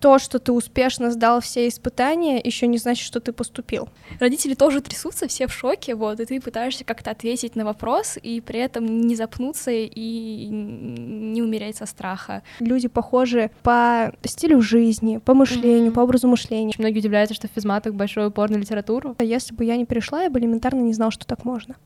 то, что ты успешно сдал все испытания, еще не значит, что ты поступил. Родители тоже трясутся, все в шоке, вот, и ты пытаешься как-то ответить на вопрос и при этом не запнуться и не умереть со страха. Люди похожи по стилю жизни, по мышлению, mm-hmm. по образу мышления. Многие удивляются, что в физматах большой упор на литературу. Если бы я не перешла, я бы элементарно не знал, что так можно.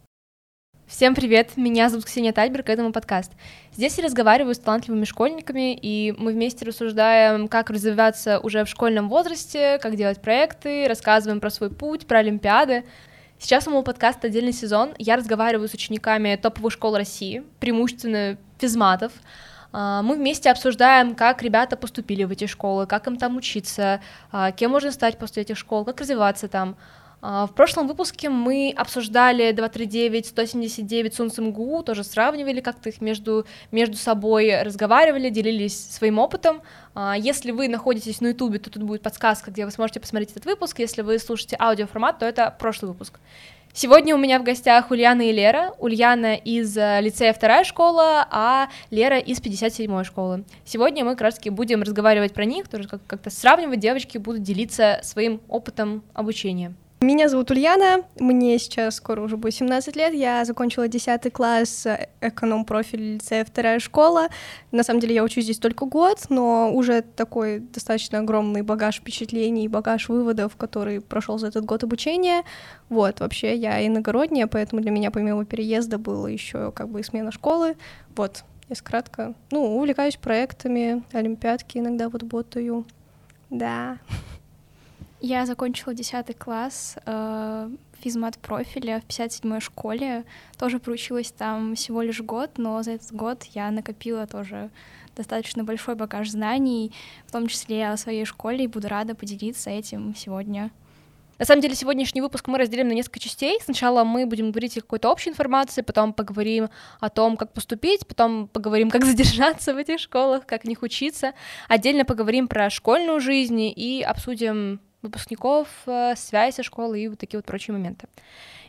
Всем привет, меня зовут Ксения Тальберг, это мой подкаст. Здесь я разговариваю с талантливыми школьниками, и мы вместе рассуждаем, как развиваться уже в школьном возрасте, как делать проекты, рассказываем про свой путь, про Олимпиады. Сейчас у моего подкаста отдельный сезон, я разговариваю с учениками топовых школ России, преимущественно физматов, а, мы вместе обсуждаем, как ребята поступили в эти школы, как им там учиться, а, кем можно стать после этих школ, как развиваться там. А, в прошлом выпуске мы обсуждали 239, 179 Сун МГУ, тоже сравнивали как-то их между, между собой, разговаривали, делились своим опытом. А, если вы находитесь на Ютубе, то тут будет подсказка, где вы сможете посмотреть этот выпуск. Если вы слушаете аудиоформат, то это прошлый выпуск. Сегодня у меня в гостях Ульяна и Лера. Ульяна из э, лицея вторая школа, а Лера из 57-й школы. Сегодня мы как раз таки будем разговаривать про них, тоже как-то сравнивать, девочки будут делиться своим опытом обучения. Меня зовут Ульяна, мне сейчас скоро уже будет 17 лет, я закончила 10 класс э, эконом-профиль лицея вторая школа. На самом деле я учусь здесь только год, но уже такой достаточно огромный багаж впечатлений, багаж выводов, который прошел за этот год обучения. Вот, вообще я иногородняя, поэтому для меня помимо переезда было еще как бы и смена школы. Вот, если кратко. Ну, увлекаюсь проектами, олимпиадки иногда вот ботаю. Да. Я закончила 10 класс э, физмат профиля в 57-й школе. Тоже проучилась там всего лишь год, но за этот год я накопила тоже достаточно большой багаж знаний, в том числе о своей школе, и буду рада поделиться этим сегодня. На самом деле, сегодняшний выпуск мы разделим на несколько частей. Сначала мы будем говорить о какой-то общей информации, потом поговорим о том, как поступить, потом поговорим, как задержаться в этих школах, как в них учиться. Отдельно поговорим про школьную жизнь и обсудим выпускников, э, связь со школой и вот такие вот прочие моменты.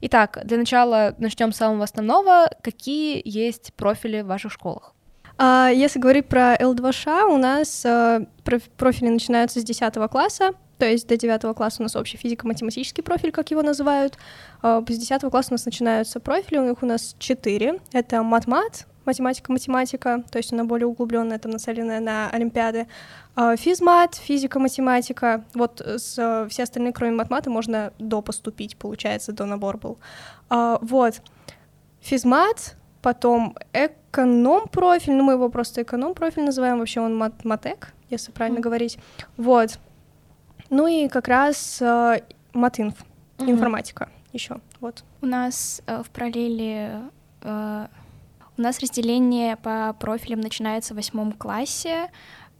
Итак, для начала начнем с самого основного. Какие есть профили в ваших школах? А, если говорить про L2Ш, у нас э, профили начинаются с 10 класса, то есть до 9 класса у нас общий физико-математический профиль, как его называют. А, с 10 класса у нас начинаются профили, у них у нас 4. Это матмат, математика-математика, то есть она более углубленная, там нацеленная на олимпиады. А, физмат, физика-математика, вот с, все остальные, кроме матмата, можно до поступить, получается, до набор был. А, вот, физмат, потом эконом-профиль, ну мы его просто эконом-профиль называем, вообще он мат матек, если правильно mm. говорить, вот. Ну и как раз э, матинф, mm-hmm. информатика еще, вот. У нас э, в параллели э, у нас разделение по профилям начинается в восьмом классе.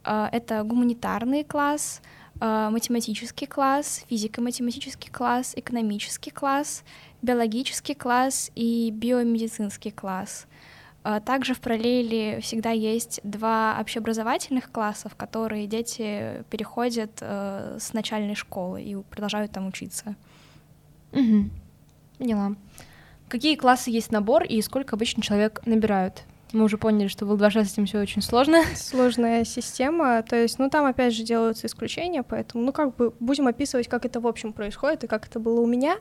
А, это гуманитарный класс, а, математический класс, физико-математический класс, экономический класс, биологический класс и биомедицинский класс. А, также в параллели всегда есть два общеобразовательных класса, в которые дети переходят с начальной школы и продолжают там учиться. Угу. Поняла. Какие классы есть набор и сколько обычно человек набирают? Мы уже поняли, что в L2 с этим все очень сложно. Сложная система, то есть, ну, там, опять же, делаются исключения, поэтому, ну, как бы, будем описывать, как это в общем происходит и как это было у меня.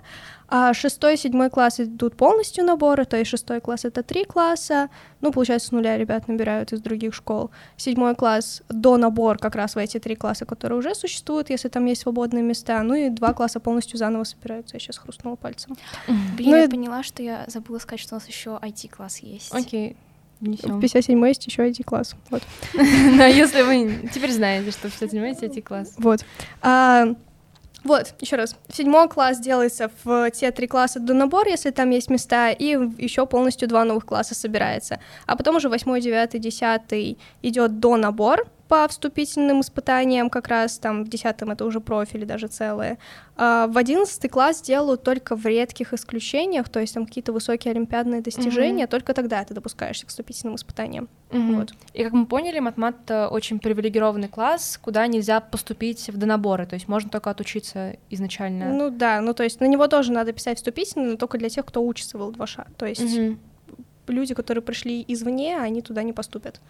А шестой, седьмой класс идут полностью наборы, то есть шестой класс — это три класса, ну, получается, с нуля ребят набирают из других школ. Седьмой класс до набор как раз в эти три класса, которые уже существуют, если там есть свободные места, ну, и два класса полностью заново собираются, я сейчас хрустнула пальцем. Блин, ну, я и... поняла, что я забыла сказать, что у нас еще IT-класс есть. Окей. Okay. Внесем. В 57 есть еще IT-класс. Вот. Да, если вы теперь знаете, что в 57 есть IT-класс. Вот. А, вот, еще раз. Седьмой класс делается в те три класса до набора, если там есть места, и еще полностью два новых класса собирается. А потом уже восьмой, девятый, десятый идет до набор, по вступительным испытаниям как раз, там в 10 это уже профили даже целые. А в 11 класс делают только в редких исключениях, то есть там какие-то высокие олимпиадные достижения, mm-hmm. только тогда ты допускаешься к вступительным испытаниям. Mm-hmm. Вот. И как мы поняли, матмат очень привилегированный класс, куда нельзя поступить в донаборы, то есть можно только отучиться изначально. Ну да, ну то есть на него тоже надо писать вступительный, но только для тех, кто учится в ЛДВШ, то есть mm-hmm. люди, которые пришли извне, они туда не поступят.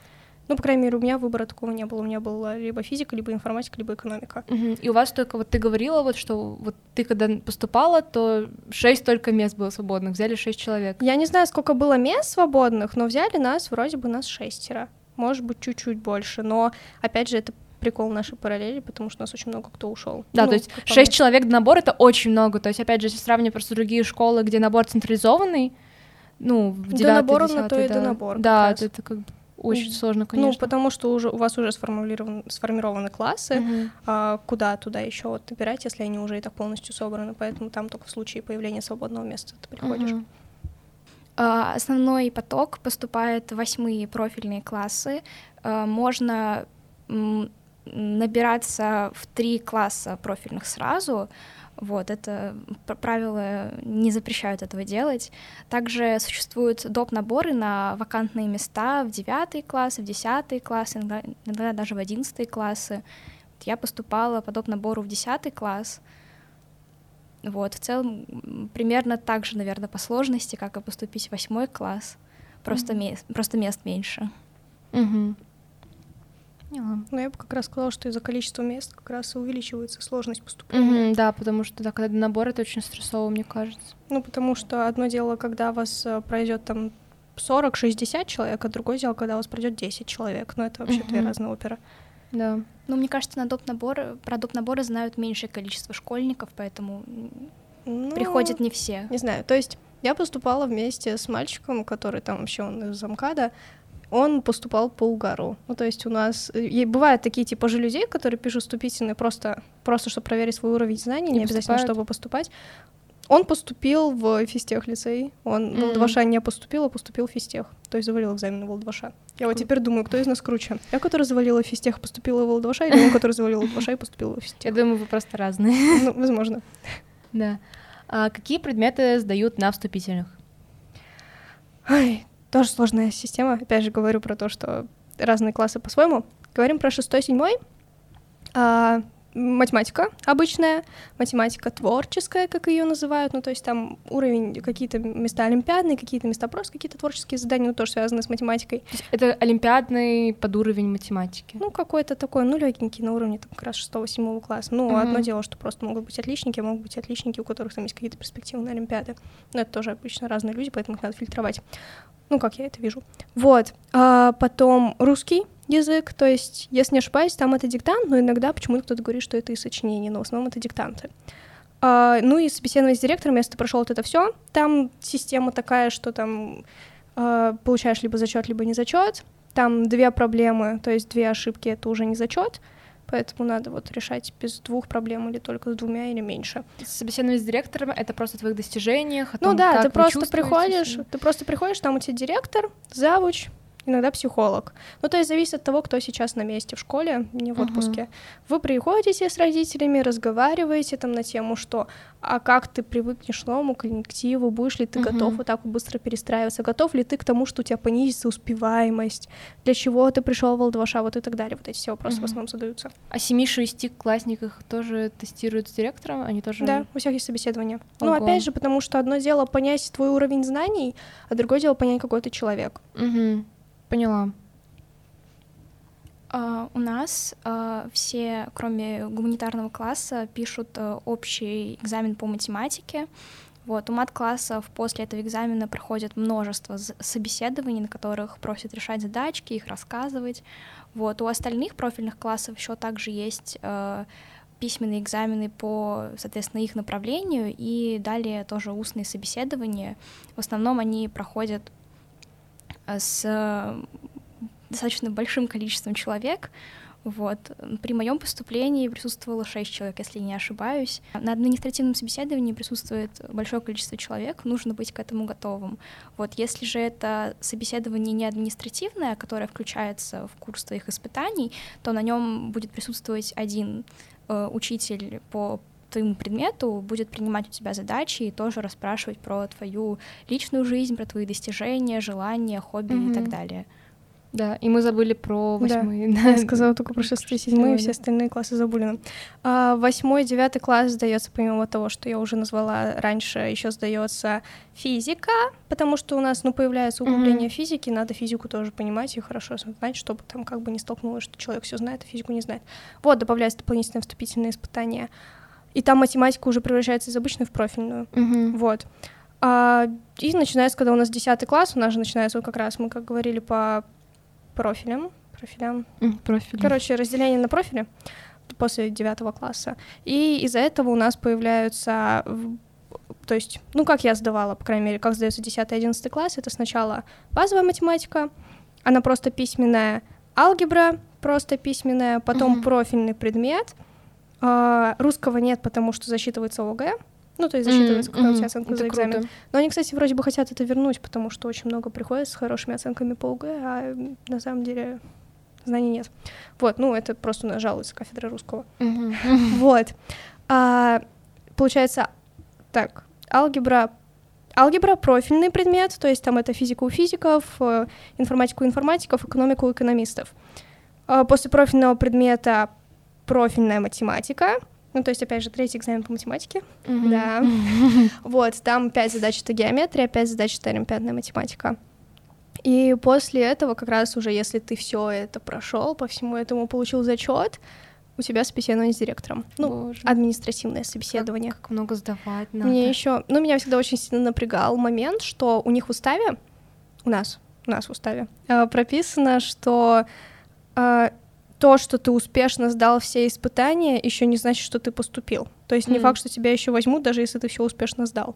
Ну, по крайней мере, у меня выбора такого не было. У меня была либо физика, либо информатика, либо экономика. Угу. И у вас только, вот ты говорила, вот что вот ты когда поступала, то шесть только мест было свободных, взяли шесть человек. Я не знаю, сколько было мест свободных, но взяли нас, вроде бы нас шестеро. Может быть, чуть-чуть больше, но, опять же, это прикол нашей параллели, потому что у нас очень много кто ушел. Да, ну, то есть шесть человек набор это очень много. То есть, опять же, если сравнивать просто другие школы, где набор централизованный, ну, в девятый, набор на то и до набор. Да, это, это как бы очень сложно, ну, конечно. Ну, потому что уже у вас уже сформулированы, сформированы классы, угу. а, куда туда еще вот набирать, если они уже и так полностью собраны, поэтому там только в случае появления свободного места ты приходишь. Угу. Основной поток поступает в восьмые профильные классы. А, можно набираться в три класса профильных сразу, вот, это правила не запрещают этого делать. Также существуют доп. наборы на вакантные места в девятый класс, в десятый класс, иногда, иногда даже в одиннадцатые классы. Я поступала по доп. набору в десятый класс. Вот, в целом примерно так же, наверное, по сложности, как и поступить в восьмой класс. Просто, mm-hmm. мест, просто мест меньше. Mm-hmm. Поняла. Ну, я бы как раз сказала, что из-за количества мест как раз и увеличивается сложность поступления. Mm-hmm, да, потому что да, когда набор, это очень стрессово, мне кажется. Ну, потому что одно дело, когда вас э, пройдет там 40-60 человек, а другое дело, когда у вас пройдет 10 человек. Ну, это вообще mm-hmm. две разные оперы. Да. Ну, мне кажется, на доп. набор, про доп. наборы знают меньшее количество школьников, поэтому ну, приходят не все. Не знаю, то есть я поступала вместе с мальчиком, который там вообще он из замкада, он поступал по угару. Ну, то есть у нас э, и бывают такие типа же людей, которые пишут вступительные просто, просто чтобы проверить свой уровень знаний, не, не обязательно, чтобы поступать. Он поступил в физтех лицей, он mm-hmm. в ЛДВШ не поступил, а поступил в физтех, то есть завалил экзамен в ЛДВШ. Я вот теперь думаю, кто из нас круче? Я, который завалила физтех, поступила в ЛДВШ, или он, который завалил ЛДВШ и поступил в физтех? Я думаю, вы просто разные. Ну, возможно. Да. А какие предметы сдают на вступительных? Ай, тоже сложная система. Опять же, говорю про то, что разные классы по-своему. Говорим про шестой, седьмой. А, математика обычная, математика творческая, как ее называют, ну то есть там уровень какие-то места олимпиадные, какие-то места просто какие-то творческие задания, ну тоже связаны с математикой. То есть это олимпиадный под уровень математики? Ну какой-то такой, ну легенький на уровне там как раз шестого-седьмого класса. Ну uh-huh. одно дело, что просто могут быть отличники, а могут быть отличники, у которых там есть какие-то перспективы на олимпиады. Но это тоже обычно разные люди, поэтому их надо фильтровать. Ну, как я это вижу. Вот. А потом русский язык, то есть, если не ошибаюсь, там это диктант, но иногда почему-то кто-то говорит, что это и сочинение, но в основном это диктанты. А, ну и собеседование с директором, если ты прошел вот это все, там система такая, что там а, получаешь либо зачет, либо не зачет. Там две проблемы, то есть две ошибки это уже не зачет. Поэтому надо вот решать без двух проблем или только с двумя или меньше. Собеседование с директором — это просто о твоих достижениях, о Ну том, да, ты просто приходишь, ты просто приходишь, там у тебя директор, завуч, иногда психолог. Ну, то есть зависит от того, кто сейчас на месте в школе, не в отпуске. Uh-huh. Вы приходите с родителями, разговариваете там на тему, что а как ты привыкнешь к новому коллективу, будешь ли ты uh-huh. готов вот так вот быстро перестраиваться, готов ли ты к тому, что у тебя понизится успеваемость, для чего ты пришел в ЛДВШ, вот и так далее. Вот эти все вопросы uh-huh. в основном задаются. А семи-шести классниках тоже тестируют с директором? Они тоже... Да, у всех есть собеседование. Ну, Ого. Ну, опять же, потому что одно дело понять твой уровень знаний, а другое дело понять, какой ты человек. Угу. Поняла. Uh, у нас uh, все, кроме гуманитарного класса, пишут uh, общий экзамен по математике. Вот, у мат-классов после этого экзамена проходят множество собеседований, на которых просят решать задачки, их рассказывать. Вот, у остальных профильных классов еще также есть письменные экзамены по, соответственно, их направлению, и далее тоже устные собеседования. В основном они проходят с достаточно большим количеством человек. Вот. При моем поступлении присутствовало шесть человек, если не ошибаюсь. На административном собеседовании присутствует большое количество человек, нужно быть к этому готовым. Вот. Если же это собеседование не административное, которое включается в курс твоих испытаний, то на нем будет присутствовать один э, учитель по твоему предмету будет принимать у тебя задачи и тоже расспрашивать про твою личную жизнь, про твои достижения, желания, хобби mm-hmm. и так далее. Да, и мы забыли про восьмой. Да, я сказала только про шестые, седьмые, все остальные классы забулены. А, восьмой, девятый класс сдается, помимо того, что я уже назвала раньше, еще сдается физика, потому что у нас, ну, появляется углубление mm-hmm. физики, надо физику тоже понимать и хорошо знать, чтобы там как бы не столкнулось, что человек все знает, а физику не знает. Вот, добавляется дополнительное вступительное испытание. И там математика уже превращается из обычной в профильную. Mm-hmm. Вот. А, и начинается, когда у нас 10 класс, у нас же начинается вот как раз, мы как говорили, по профилям. Профилям. Профили. Короче, разделение на профили после девятого класса. И из-за этого у нас появляются то есть, ну, как я сдавала, по крайней мере, как сдается 10-11 класс, это сначала базовая математика, она просто письменная, алгебра просто письменная, потом uh-huh. профильный предмет, а, русского нет, потому что засчитывается ОГЭ, ну, то есть засчитывается, mm-hmm. какая у тебя оценка это за экзамен. Круто. Но они, кстати, вроде бы хотят это вернуть, потому что очень много приходит с хорошими оценками по ОГЭ, а на самом деле знаний нет. Вот, ну, это просто у нас жалуется кафедра русского. Mm-hmm. Вот. А, получается, так, алгебра Алгебра — профильный предмет, то есть там это физика у физиков, э, информатика у информатиков, экономика у экономистов. А после профильного предмета профильная математика — ну, то есть, опять же, третий экзамен по математике. Mm-hmm. Да. Вот, там пять задач — это геометрия, пять задач — это олимпиадная математика. И после этого, как раз уже, если ты все это прошел, по всему этому получил зачет, у тебя собеседование с директором. Ну, Боже. административное собеседование. Как, как много сдавать надо. Мне еще, ну, меня всегда очень сильно напрягал момент, что у них в уставе, у нас, у нас в уставе, э, прописано, что э, то, что ты успешно сдал все испытания, еще не значит, что ты поступил. То есть не факт, что тебя еще возьмут, даже если ты все успешно сдал.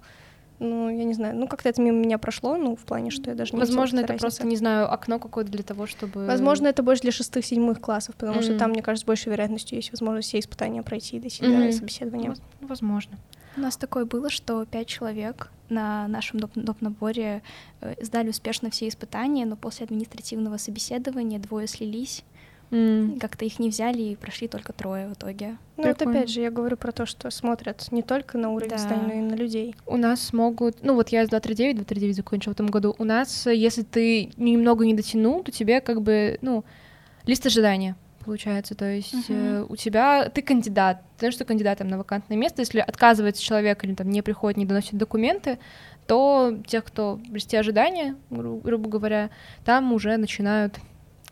Ну, я не знаю. Ну, как-то это мимо меня прошло, ну, в плане, что я даже не Возможно, это разницы. просто, не знаю, окно какое-то для того, чтобы... Возможно, это больше для шестых, седьмых классов, потому mm-hmm. что там, мне кажется, с большей вероятностью есть возможность все испытания пройти до себя mm-hmm. собеседования. Возможно. У нас такое было, что пять человек на нашем доп. доп. наборе э, сдали успешно все испытания, но после административного собеседования двое слились, Mm. Как-то их не взяли и прошли только трое в итоге. Ну, это опять же, я говорю про то, что смотрят не только на уровень да. знаний, но и на людей. У нас могут... Ну, вот я из 239, 239 закончила в этом году. У нас, если ты немного не дотянул, то тебе как бы, ну, лист ожидания получается. То есть uh-huh. э, у тебя ты кандидат, ты знаешь, что кандидатом на вакантное место. Если отказывается человек или там не приходит, не доносит документы, то тех, кто в листе ожидания, гру- грубо говоря, там уже начинают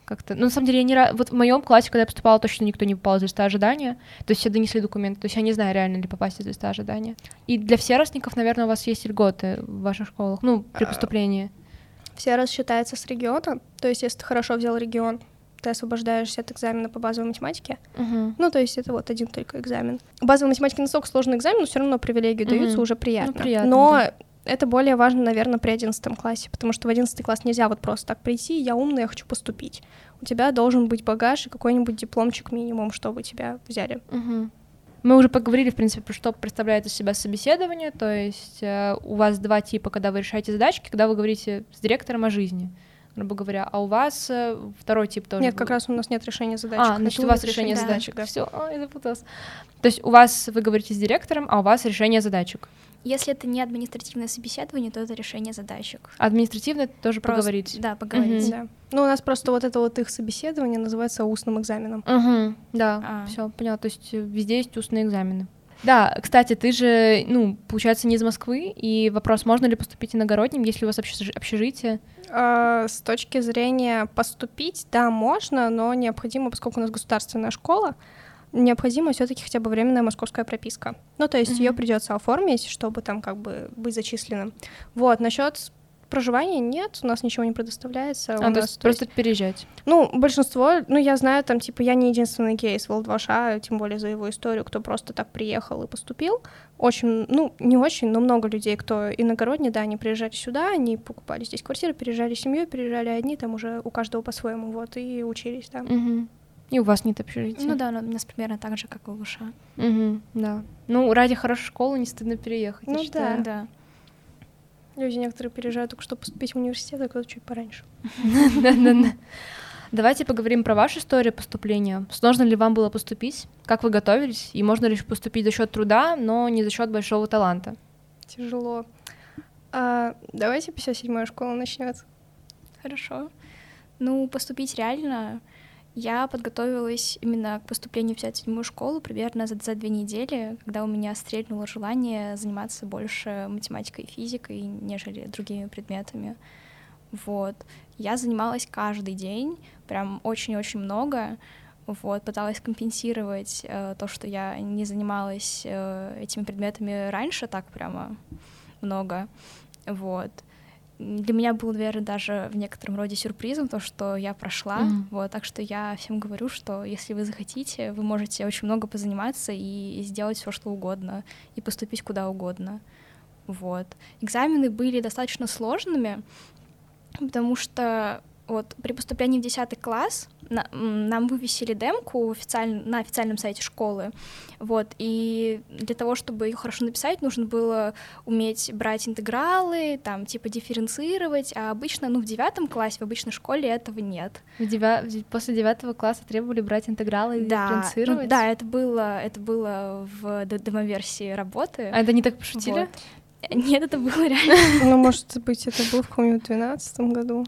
как-то. Ну, на самом деле, я не Вот в моем классе, когда я поступала, точно никто не попал из листа ожидания. То есть все донесли документы. То есть я не знаю, реально ли попасть из листа ожидания. И для всеростников, наверное, у вас есть льготы в ваших школах, ну, при а, поступлении. Все раз считается с региона. То есть, если ты хорошо взял регион, ты освобождаешься от экзамена по базовой математике. Uh-huh. Ну, то есть это вот один только экзамен. Базовая математика настолько сложный экзамен, но все равно привилегию uh-huh. даются уже приятно. Ну, приятно но да. Это более важно, наверное, при 11 классе, потому что в 11 класс нельзя вот просто так прийти, я умный, я хочу поступить у тебя должен быть багаж и какой-нибудь дипломчик минимум, чтобы тебя взяли. Угу. Мы уже поговорили, в принципе, про что представляет из себя собеседование, то есть э, у вас два типа, когда вы решаете задачки, когда вы говорите с директором о жизни, грубо говоря, а у вас э, второй тип тоже. Нет, как раз у нас нет решения задачек. А, значит, у вас решение да. задачек. Да. Все, я запуталась. То есть у вас вы говорите с директором, а у вас решение задачек. Если это не административное собеседование, то это решение задачек. Административное тоже просто, поговорить. Да, поговорить. Угу. Да. Ну, у нас просто вот это вот их собеседование называется устным экзаменом. Угу, да, а. все, понятно. То есть э, везде есть устные экзамены. Да, кстати, ты же, ну, получается, не из Москвы, и вопрос, можно ли поступить иногородним, если у вас общежитие? А, с точки зрения поступить, да, можно, но необходимо, поскольку у нас государственная школа, необходима все-таки хотя бы временная московская прописка. Ну, то есть mm-hmm. ее придется оформить, чтобы там как бы быть зачисленным. Вот, насчет проживания нет, у нас ничего не предоставляется. А, у то есть просто есть... переезжать? Ну, большинство, ну, я знаю, там, типа, я не единственный кейс Волдваша, тем более за его историю, кто просто так приехал и поступил. Очень, ну, не очень, но много людей, кто иногородние, да, они приезжали сюда, они покупали здесь квартиры, переезжали семьей, переезжали одни, там уже у каждого по-своему, вот, и учились, да. Угу. И у вас нет общежития? Ну да, у нас примерно так же, как и у Луша. Угу, да. Ну, ради хорошей школы не стыдно переехать, ну, я считаю. Да. Люди некоторые переезжают только чтобы поступить в университет, а кто-то чуть пораньше. Да-да-да. Давайте поговорим про вашу историю поступления. Сложно ли вам было поступить? Как вы готовились? И можно ли поступить за счет труда, но не за счет большого таланта? Тяжело. А, давайте 57-я школа начнется. Хорошо. Ну, поступить реально я подготовилась именно к поступлению в 57-ю школу примерно за, за две недели, когда у меня стрельнуло желание заниматься больше математикой и физикой, нежели другими предметами. Вот. Я занималась каждый день, прям очень-очень много. Вот, пыталась компенсировать э, то, что я не занималась э, этими предметами раньше так прямо много. Вот для меня был, наверное, даже в некотором роде сюрпризом то, что я прошла. Mm. Вот, так что я всем говорю, что если вы захотите, вы можете очень много позаниматься и сделать все, что угодно, и поступить куда угодно. Вот. Экзамены были достаточно сложными, потому что вот при поступлении в 10 класс на, нам вывесили демку официаль, на официальном сайте школы, вот, и для того, чтобы ее хорошо написать, нужно было уметь брать интегралы, там, типа, дифференцировать, а обычно, ну, в девятом классе, в обычной школе этого нет. В дева... После девятого класса требовали брать интегралы и да, ну дифференцировать? Ну, да, это было, это было в демоверсии работы. А это не так пошутили? Вот. Нет, это было реально. Ну, может быть, это было в каком-нибудь двенадцатом году.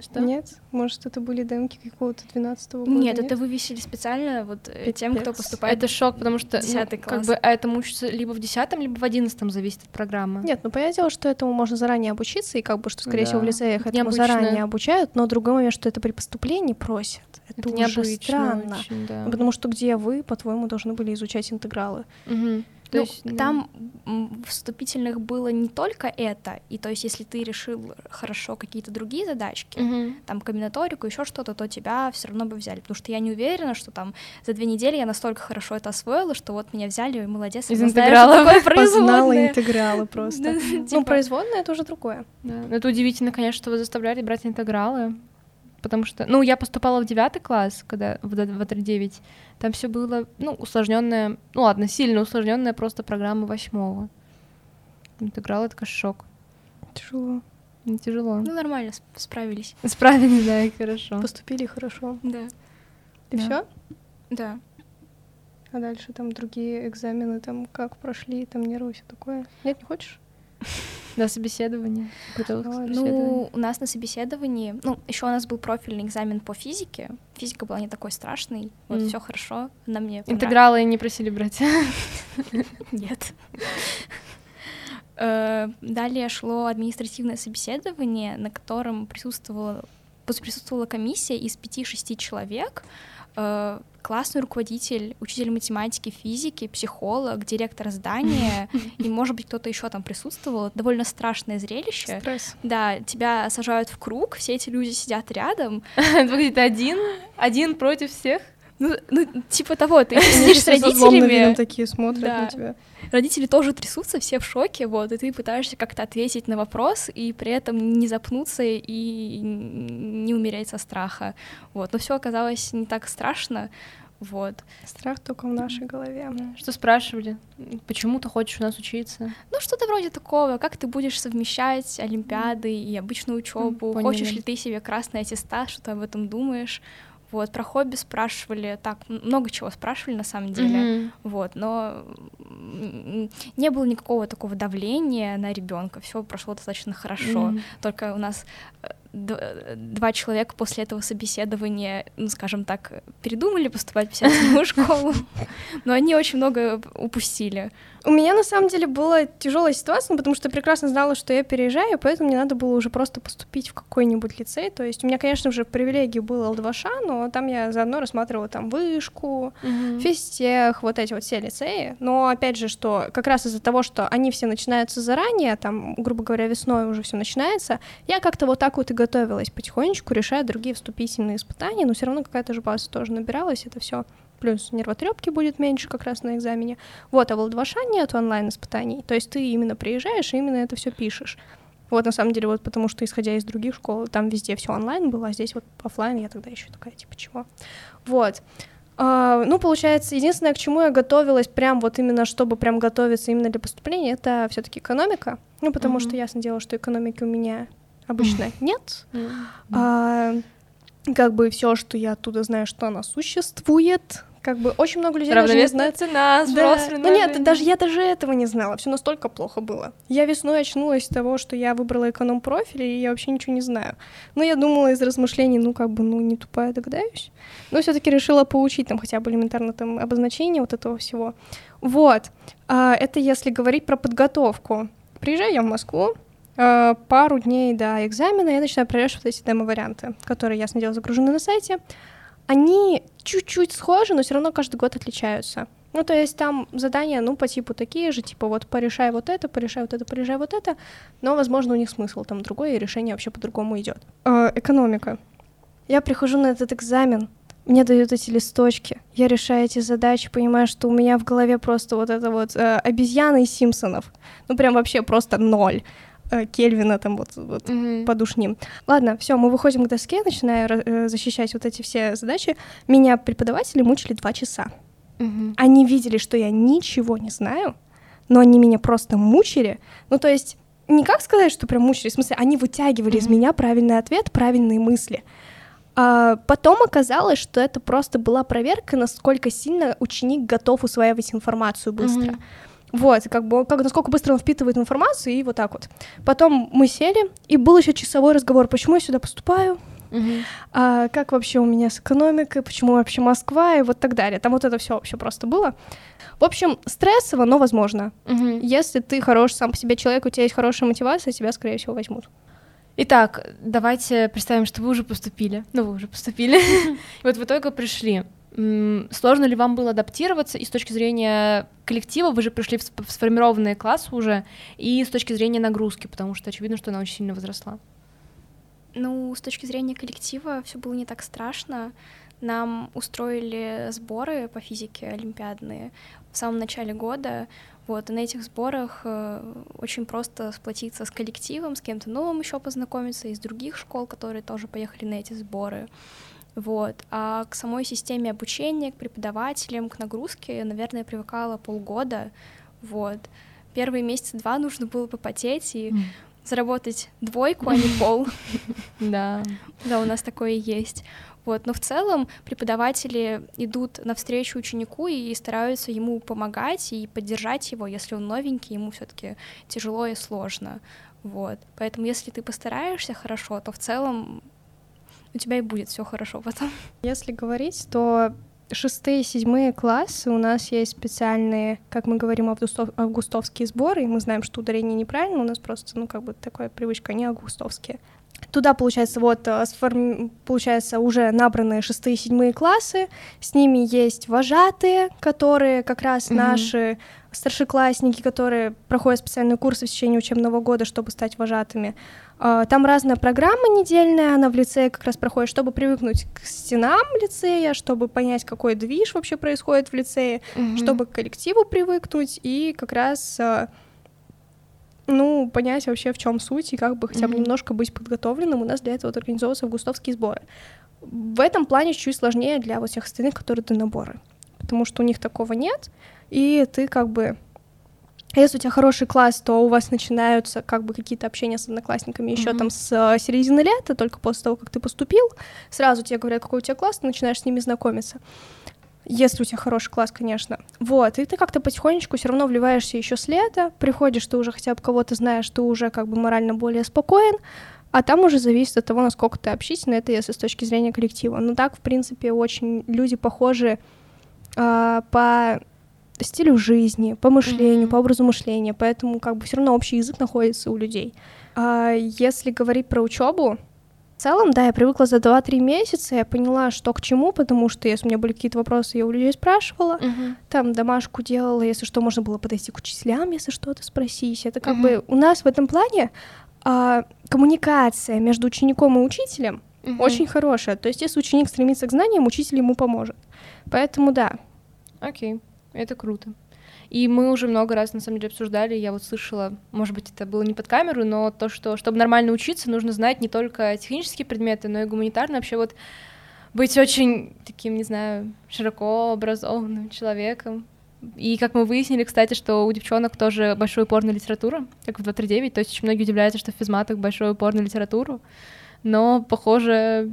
Что? Нет? Может, это были демки какого-то 12 года? Нет, нет, это вывесили специально вот Пипец. тем, кто поступает. Это шок, потому что 10 ну, класс. как бы этому учатся либо в 10 либо в 11 зависит от программы. Нет, ну понятное дело, что этому можно заранее обучиться, и как бы, что, скорее да. всего, в лицеях это этому заранее обучают, но другой момент, что это при поступлении просят. Это, это уже странно. Очень, да. Потому что где вы, по-твоему, должны были изучать интегралы? Угу. То ну, есть, ну... там вступительных было не только это, и то есть, если ты решил хорошо какие-то другие задачки, угу. там комбинаторику, еще что-то, то тебя все равно бы взяли, потому что я не уверена, что там за две недели я настолько хорошо это освоила, что вот меня взяли, и молодец, из интеграла познала интегралы просто. Ну, типа производная это уже другое. Это удивительно, конечно, что вы заставляли брать интегралы потому что, ну, я поступала в девятый класс, когда в, в 9 там все было, ну, усложненное, ну ладно, сильно усложненная просто программа восьмого. Интеграл это шок. Тяжело. Не тяжело. Ну, нормально, справились. Справились, да, и хорошо. Поступили хорошо. Да. И да. все? Да. А дальше там другие экзамены, там как прошли, там нервы, все такое. Нет, не хочешь? На собеседование. Ну, у нас на собеседовании, ну, еще у нас был профильный экзамен по физике. Физика была не такой страшной. Вот все хорошо. Она мне Интегралы не просили брать. Нет. Э, далее шло административное собеседование, на котором присутствовала, присутствовала комиссия из пяти-шести человек. Э, классный руководитель, учитель математики, физики, психолог, директор здания, и, может быть, кто-то еще там присутствовал. Довольно страшное зрелище. Стресс. Да, тебя сажают в круг, все эти люди сидят рядом. Выглядит один, один против всех. Ну, ну, типа того, ты сидишь с родителями. такие смотрят да. на тебя. Родители тоже трясутся, все в шоке, вот, и ты пытаешься как-то ответить на вопрос и при этом не запнуться и не умереть со страха, вот. Но все оказалось не так страшно, вот. Страх только в нашей голове. Что спрашивали? Почему ты хочешь у нас учиться? Ну, что-то вроде такого. Как ты будешь совмещать Олимпиады и обычную учебу? Хочешь ли ты себе красный аттестат? Что ты об этом думаешь? Вот, про хобби спрашивали, так, много чего спрашивали на самом деле, mm-hmm. вот, но не было никакого такого давления на ребенка, все прошло достаточно хорошо. Mm-hmm. Только у нас э, два человека после этого собеседования, ну, скажем так, передумали поступать в 57 школу, но они очень много упустили. У меня на самом деле была тяжелая ситуация, потому что я прекрасно знала, что я переезжаю, поэтому мне надо было уже просто поступить в какой-нибудь лицей. То есть у меня, конечно же, привилегии был ЛДВШ, но там я заодно рассматривала там вышку, mm-hmm. физтех, вот эти вот все лицеи. Но опять же, что как раз из-за того, что они все начинаются заранее, там, грубо говоря, весной уже все начинается, я как-то вот так вот и готовилась потихонечку, решая другие вступительные испытания, но все равно какая-то же база тоже набиралась, это все плюс нервотрепки будет меньше как раз на экзамене. Вот, а в Ладваша нет онлайн-испытаний, то есть ты именно приезжаешь и именно это все пишешь. Вот, на самом деле, вот потому что, исходя из других школ, там везде все онлайн было, а здесь вот офлайн я тогда еще такая, типа, чего? Вот. Uh, ну, получается, единственное, к чему я готовилась, прям вот именно, чтобы прям готовиться именно для поступления, это все таки экономика. Ну, потому mm-hmm. что ясно дело, что экономики у меня обычно нет. Uh, как бы все, что я оттуда знаю, что она существует, как бы очень много людей даже не знают. цена, Да. Ну нет, даже я даже этого не знала, все настолько плохо было. Я весной очнулась с того, что я выбрала эконом-профиль, и я вообще ничего не знаю. Но я думала из размышлений, ну как бы, ну не тупая, догадаюсь. Но все таки решила поучить там хотя бы элементарно там обозначение вот этого всего. Вот. А, это если говорить про подготовку. Приезжаю я в Москву, а, пару дней до экзамена я начинаю вот эти демо-варианты, которые, ясно дело, загружены на сайте. Они чуть-чуть схожи, но все равно каждый год отличаются. Ну, то есть там задания, ну, по типу такие же, типа вот порешай вот это, порешай вот это, порешай вот это, но, возможно, у них смысл там другой, и решение вообще по-другому идет. Э, экономика. Я прихожу на этот экзамен, мне дают эти листочки, я решаю эти задачи, понимаю, что у меня в голове просто вот это вот э, обезьяны из Симпсонов. Ну, прям вообще просто ноль. Э, Кельвина там вот, вот Мгм. подушним. Ладно, все, мы выходим к доске, начинаю э, защищать вот эти все задачи. Меня преподаватели мучили два часа. Мгм. Они видели, что я ничего не знаю, но они меня просто мучили. Ну, то есть, не как сказать, что прям мучили, в смысле, они вытягивали из Мгм. меня правильный ответ, правильные мысли. А потом оказалось, что это просто была проверка, насколько сильно ученик готов усваивать информацию быстро. Мгм. Вот, как бы, как, насколько быстро он впитывает информацию, и вот так вот. Потом мы сели, и был еще часовой разговор, почему я сюда поступаю, Мгм. а как вообще у меня с экономикой, почему вообще Москва, и вот так далее. Там вот это все вообще просто было. В общем, стрессово, но возможно. Мгм. Если ты хорош сам по себе человек, у тебя есть хорошая мотивация, тебя, скорее всего, возьмут. Итак, давайте представим, что вы уже поступили. Ну, вы уже поступили. Вот в итоге пришли. Сложно ли вам было адаптироваться и с точки зрения коллектива, вы же пришли в сформированные классы уже, и с точки зрения нагрузки, потому что очевидно, что она очень сильно возросла. Ну, с точки зрения коллектива все было не так страшно. Нам устроили сборы по физике олимпиадные в самом начале года. Вот, и на этих сборах э, очень просто сплотиться с коллективом, с кем-то новым еще познакомиться из других школ, которые тоже поехали на эти сборы. Вот. А к самой системе обучения, к преподавателям, к нагрузке, наверное, привыкала полгода. Вот. Первые месяца два нужно было попотеть и заработать двойку, а не пол. Да. Да, у нас такое есть. Вот. Но в целом преподаватели идут навстречу ученику и стараются ему помогать и поддержать его, если он новенький, ему все-таки тяжело и сложно. Вот. Поэтому если ты постараешься хорошо, то в целом у тебя и будет все хорошо потом. Если говорить, то шестые, седьмые классы у нас есть специальные, как мы говорим, августов- августовские сборы, и мы знаем, что ударение неправильно, у нас просто, ну, как бы такая привычка, не августовские. Туда, получается, вот, э, сформи- получается, уже набранные шестые, седьмые классы, с ними есть вожатые, которые как раз Мгм. наши старшеклассники, которые проходят специальные курсы в течение учебного года, чтобы стать вожатыми. А, Там разная программа недельная, она в лицее как раз проходит, чтобы привыкнуть к стенам лицея, чтобы понять, какой движ вообще происходит в лицее, Мгм. чтобы к коллективу привыкнуть и как раз а, ну, понять вообще, в чем суть, и как бы хотя бы Мгм. немножко быть подготовленным. У нас для этого вот организовываются августовские сборы. В этом плане чуть сложнее для вот всех остальных, которые до наборы. Потому что у них такого нет, и ты как бы если у тебя хороший класс, то у вас начинаются как бы какие-то общения с одноклассниками еще Мгм. там с э, середины лета, только после того, как ты поступил, сразу тебе говорят, какой у тебя класс, ты начинаешь с ними знакомиться. Если у тебя хороший класс, конечно. Вот, и ты как-то потихонечку все равно вливаешься еще с лета, приходишь, ты уже хотя бы кого-то знаешь, ты уже как бы морально более спокоен, а там уже зависит от того, насколько ты общительный, это если с точки зрения коллектива. Но так, в принципе, очень люди похожи а, по стилю жизни, по мышлению, Мгм. по образу мышления, поэтому как бы все равно общий язык находится у людей. А если говорить про учебу, в целом, да, я привыкла за 2-3 месяца, я поняла, что к чему, потому что если у меня были какие-то вопросы, я у людей спрашивала, Мгм. там домашку делала, если что, можно было подойти к учителям, если что-то спросить. Это как Мгм. бы у нас в этом плане а, коммуникация между учеником и учителем Мгм. очень хорошая. То есть, если ученик стремится к знаниям, учитель ему поможет. Поэтому да. Окей, это круто. И мы уже много раз, на самом деле, обсуждали, я вот слышала, может быть, это было не под камеру, но то, что, чтобы нормально учиться, нужно знать не только технические предметы, но и гуманитарные, вообще вот быть очень таким, не знаю, широко образованным человеком. И как мы выяснили, кстати, что у девчонок тоже большой упор на литературу, как в 239, то есть очень многие удивляются, что в физматах большой упор на литературу, но, похоже,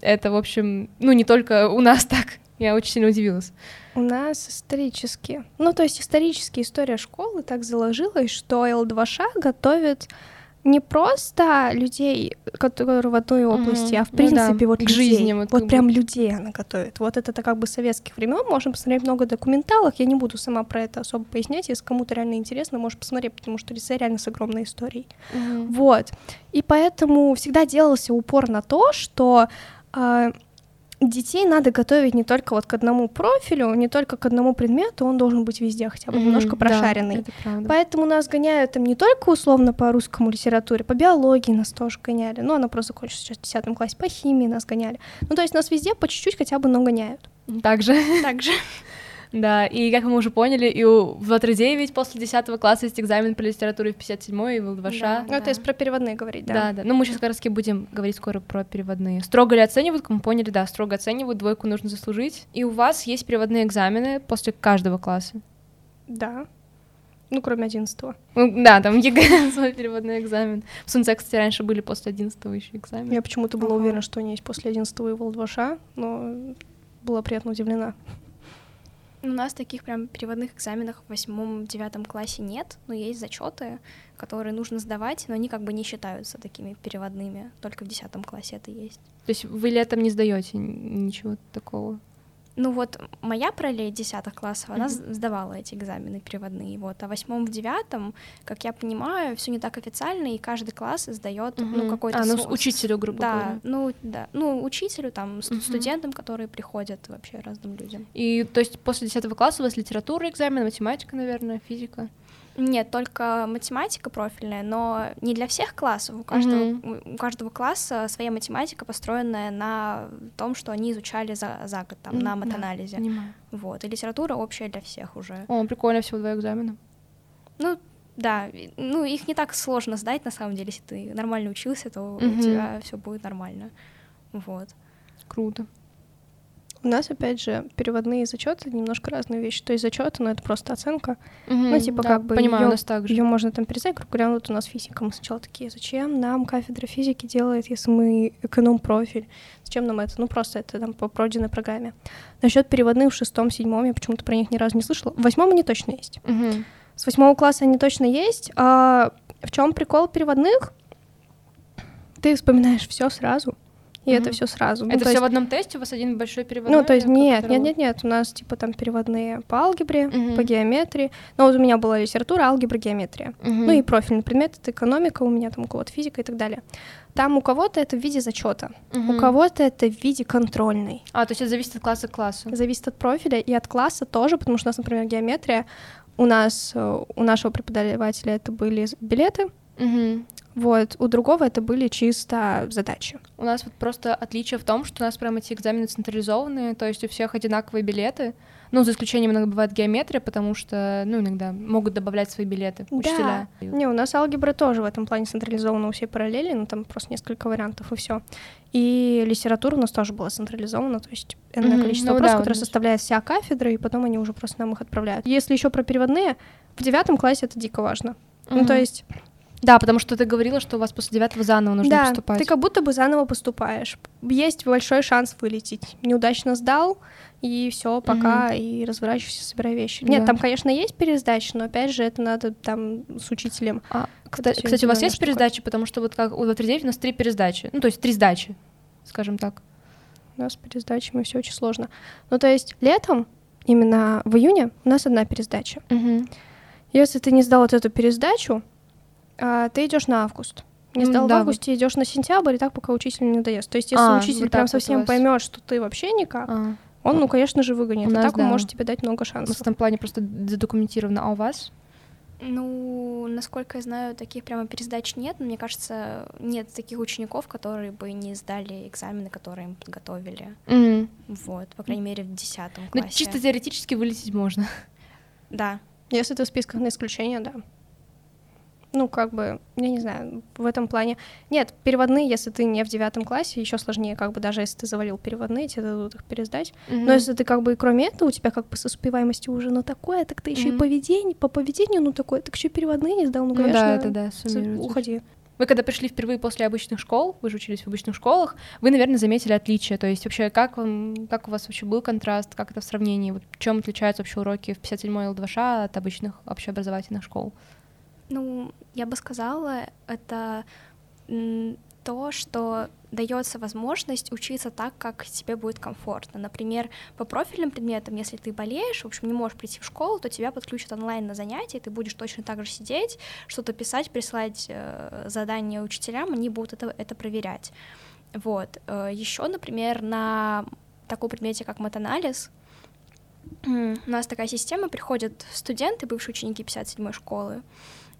это, в общем, ну, не только у нас так, Я очень сильно удивилась. У нас исторически. Ну, то есть исторически история школы так заложилась, что Л2Ш готовит не просто людей, которые в одной области, Мгм. а в Ну принципе да, вот к людей. жизни вот вот прям людей она готовит. Вот это, как бы советских времен. Можно посмотреть много документалок. Я не буду сама про это особо пояснять. Если кому-то реально интересно, может посмотреть, потому что лицей реально с огромной историей. Вот. И поэтому всегда делался упор на то, что а, детей надо готовить не только вот к одному профилю, не только к одному предмету, он должен быть везде хотя бы немножко Мгм, да, прошаренный. правда. Поэтому нас гоняют там не только условно по русскому литературе, по биологии нас тоже гоняли. Ну, она просто закончится сейчас в 10 классе, по химии нас гоняли. Ну, то есть нас везде по чуть-чуть хотя бы, но гоняют. Также. Также. Да, и как мы уже поняли, и у в Латр-9 после 10 класса есть экзамен по литературе в 57 и в ЛДВШ. Да. Ну, это если про переводные говорить, да. Да, да. Ну, мы сейчас как раз будем говорить скоро про переводные. Строго ли оценивают, как мы поняли, да, строго оценивают, двойку нужно заслужить. И у вас есть переводные экзамены после каждого класса. Да. Ну, кроме 11 Ну, да, там ЕГЭ свой переводной экзамен. В СУНЦе, кстати, раньше были после 11 еще экзамены. Я почему-то была уверена, что они есть после 11 и в Л2Ш, но была приятно удивлена. У нас таких прям переводных экзаменов в восьмом-девятом классе нет, но есть зачеты, которые нужно сдавать, но они как бы не считаются такими переводными. Только в десятом классе это есть. То есть вы летом не сдаете ничего такого? Ну вот моя параллель десятых классов, она с- сдавала эти экзамены переводные, вот. А в восьмом, в девятом, как я понимаю, все не так официально, и каждый класс сдает ну Мгм. какой-то А, ну, со- учителю, грубо да, говоря. ну да, ну учителю там Мгм. студентам, которые приходят вообще разным людям. И то есть после 10 класса у вас литература экзамен, математика, наверное, физика? Нет, только математика профильная, но не для всех классов. У каждого, Мгм. у каждого класса своя математика, построенная на том, что они изучали за, за год, там, Мгм, на да, матанализе. Понимаю. Вот. И литература общая для всех уже. О, прикольно, всего два экзамена. Ну, да, ну, их не так сложно сдать, на самом деле, если ты нормально учился, то Мгм. у тебя все будет нормально. Вот. Круто. У нас, опять же, переводные зачеты немножко разные вещи. То есть зачеты, но это просто оценка. Мгм, Ну, типа, да, как бы Понимаю, у её- нас так же. Ее можно там пересдать, грубо говоря, вот у нас физика. Мы сначала такие, зачем нам кафедра физики делает, если мы эконом-профиль? Зачем нам это? Ну, просто это там по пройденной программе. Насчет переводных в шестом, седьмом, я почему-то про них ни разу не слышала. В восьмом они точно есть. Мгм. С восьмого класса они точно есть. А в чем прикол переводных? Ты вспоминаешь все сразу. И это все сразу. Ну, Это то все есть- в одном тесте, у вас один большой переводной? Ну, то есть нет, нет, нет, нет, у нас типа там переводные по алгебре, по геометрии. Ну, вот у меня была литература, алгебра, геометрия. Ну и профильный предмет это экономика, у меня там у кого-то физика и так далее. Там у кого-то это в виде зачета, у кого-то это в виде контрольной. А, то есть это зависит от класса к классу. Зависит от профиля и от класса тоже, потому что у нас, например, геометрия, у нас, э, у нашего преподавателя это были билеты, Мгм. вот, у другого это были чисто задачи. У нас вот просто отличие в том, что у нас прям эти экзамены централизованные, то есть у всех одинаковые билеты. Ну, за исключением иногда бывает геометрия, потому что, ну, иногда могут добавлять свои билеты учителя. Не, у нас алгебра тоже в этом плане централизована у всей параллели, но там просто несколько вариантов и все. И литература у нас тоже была централизована, то есть энное Мгм, количество ну вопросов, да, вот которые это- составляет вся кафедра, и потом они уже просто нам их отправляют. Если еще про переводные, в девятом классе это дико важно. Ну, то есть, Да, потому что ты говорила, что у вас после девятого заново нужно да, поступать. ты как будто бы заново поступаешь. Есть большой шанс вылететь. Неудачно сдал, и все, пока, и разворачивайся, собирай вещи. Нет, Да. там, конечно, есть пересдача, но опять же, это надо там с учителем. А, кста- всё кстати, у вас есть пересдачи? Потому что вот как у 239 у нас три пересдачи. Ну, то есть три сдачи, скажем так. У нас с пересдачами все очень сложно. Ну, то есть летом, именно в июне, у нас одна пересдача. Если ты не сдал вот эту пересдачу, а, ты идешь на август. Не сдал да, в вот. августе, идешь на сентябрь, и так пока учитель не даст. То есть, если А, учитель вот прям вот совсем поймет, что ты вообще никак, А, он, ну, конечно же, выгонит. У И нас, так он да. может тебе дать много у нас шансов. в этом плане просто задокументировано. А у вас? Ну, насколько я знаю, таких прямо пересдач нет, но мне кажется, нет таких учеников, которые бы не сдали экзамены, которые им подготовили. Вот, по крайней мере, в десятом Ну, классе. чисто теоретически вылететь можно. Да. Если ты в списках на исключение, да. Ну, как бы, я не знаю, в этом плане. Нет, переводные, если ты не в девятом классе, еще сложнее, как бы даже если ты завалил переводные, тебе дадут их пересдать. Но если ты как бы и кроме этого, у тебя как бы с успеваемостью уже, ну такое, так ты еще и Мгм. поведение, по поведению, ну такое, так еще и переводные не сдал, ну, Ну конечно, да, это да, суммируется. уходи. Вы когда пришли впервые после обычных школ, вы же учились в обычных школах, вы, наверное, заметили отличия. То есть вообще, как, вам, как у вас вообще был контраст, как это в сравнении? Вот чем отличаются вообще уроки в 57-й ЛДВШ от обычных общеобразовательных школ? Ну, я бы сказала, это то, что дается возможность учиться так, как тебе будет комфортно. Например, по профильным предметам, если ты болеешь, в общем, не можешь прийти в школу, то тебя подключат онлайн на занятия, ты будешь точно так же сидеть, что-то писать, присылать э, задания учителям, они будут это, это проверять. Вот. Э, Еще, например, на таком предмете, как матанализ, у нас такая система, приходят студенты, бывшие ученики 57-й школы,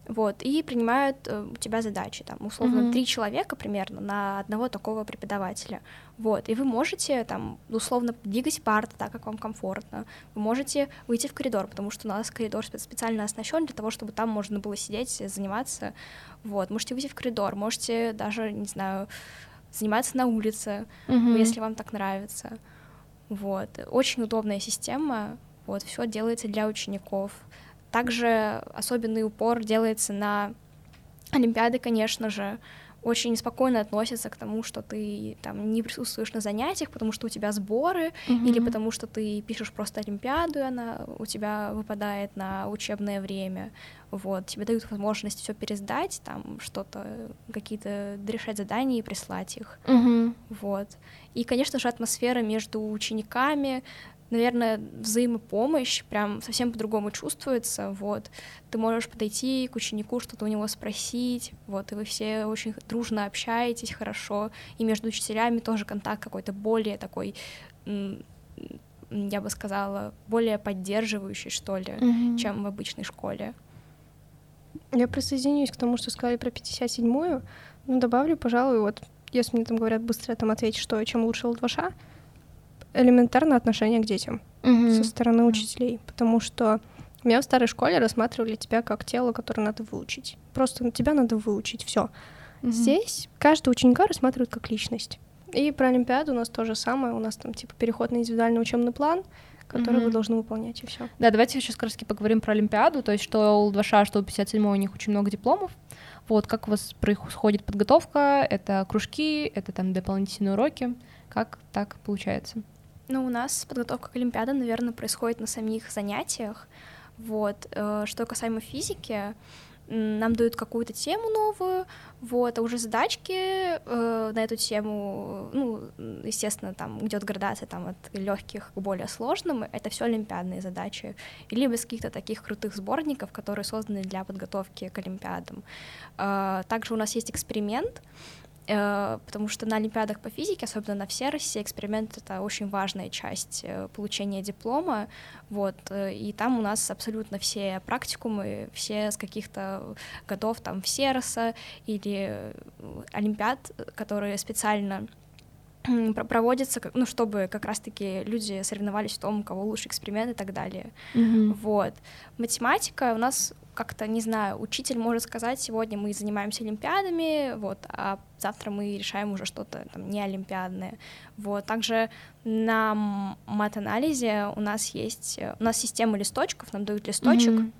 вот, и принимают э, у тебя задачи, там, условно, три mm-hmm. человека примерно на одного такого преподавателя, вот, и вы можете, там, условно, двигать парты так, как вам комфортно, вы можете выйти в коридор, потому что у нас коридор специально оснащен для того, чтобы там можно было сидеть, заниматься, вот, можете выйти в коридор, можете даже, не знаю, заниматься на улице, mm-hmm. если вам так нравится, вот, очень удобная система, вот, все делается для учеников, также особенный упор делается на Олимпиады, конечно же, очень спокойно относятся к тому, что ты там не присутствуешь на занятиях, потому что у тебя сборы, mm-hmm. или потому что ты пишешь просто Олимпиаду, и она у тебя выпадает на учебное время. Вот, тебе дают возможность все пересдать, там что-то, какие-то решать задания и прислать их. Mm-hmm. Вот. И, конечно же, атмосфера между учениками, наверное, взаимопомощь прям совсем по-другому чувствуется, вот. Ты можешь подойти к ученику, что-то у него спросить, вот, и вы все очень дружно общаетесь, хорошо, и между учителями тоже контакт какой-то более такой я бы сказала, более поддерживающий, что ли, mm-hmm. чем в обычной школе. Я присоединюсь к тому, что сказали про 57-ю. Ну, добавлю, пожалуй, вот если мне там говорят быстро там ответить, что чем лучше L2, элементарное отношение к детям угу. со стороны учителей, потому что меня в старой школе рассматривали тебя как тело, которое надо выучить. Просто тебя надо выучить, все. Угу. Здесь каждого ученика рассматривают как личность. И про Олимпиаду у нас то же самое. У нас там типа переход на индивидуальный учебный план, который mm-hmm. вы должны выполнять, и все. Да, давайте сейчас как раз поговорим про Олимпиаду. То есть, что у 2 что у 57 у них очень много дипломов. Вот, как у вас происходит подготовка? Это кружки, это там дополнительные уроки. Как так получается? Ну, у нас подготовка к Олимпиадам, наверное, происходит на самих занятиях. Вот. Э, что касаемо физики, нам дают какую-то тему новую, вот, а уже задачки э, на эту тему, ну, естественно, там идет градация там от легких к более сложным, это все олимпиадные задачи, либо из каких-то таких крутых сборников, которые созданы для подготовки к олимпиадам. Э, также у нас есть эксперимент, потому что на Олимпиадах по физике, особенно на Всеросе, эксперимент — это очень важная часть э, получения диплома, вот, э, и там у нас абсолютно все практикумы, все с каких-то годов там Всероса или Олимпиад, которые специально проводится, ну, чтобы как раз-таки люди соревновались в том, у кого лучше эксперимент и так далее. Mm-hmm. Вот. Математика у нас как-то, не знаю, учитель может сказать, сегодня мы занимаемся олимпиадами, вот, а завтра мы решаем уже что-то там не олимпиадное. Вот. Также на мат-анализе у нас есть, у нас система листочков, нам дают листочек, mm-hmm.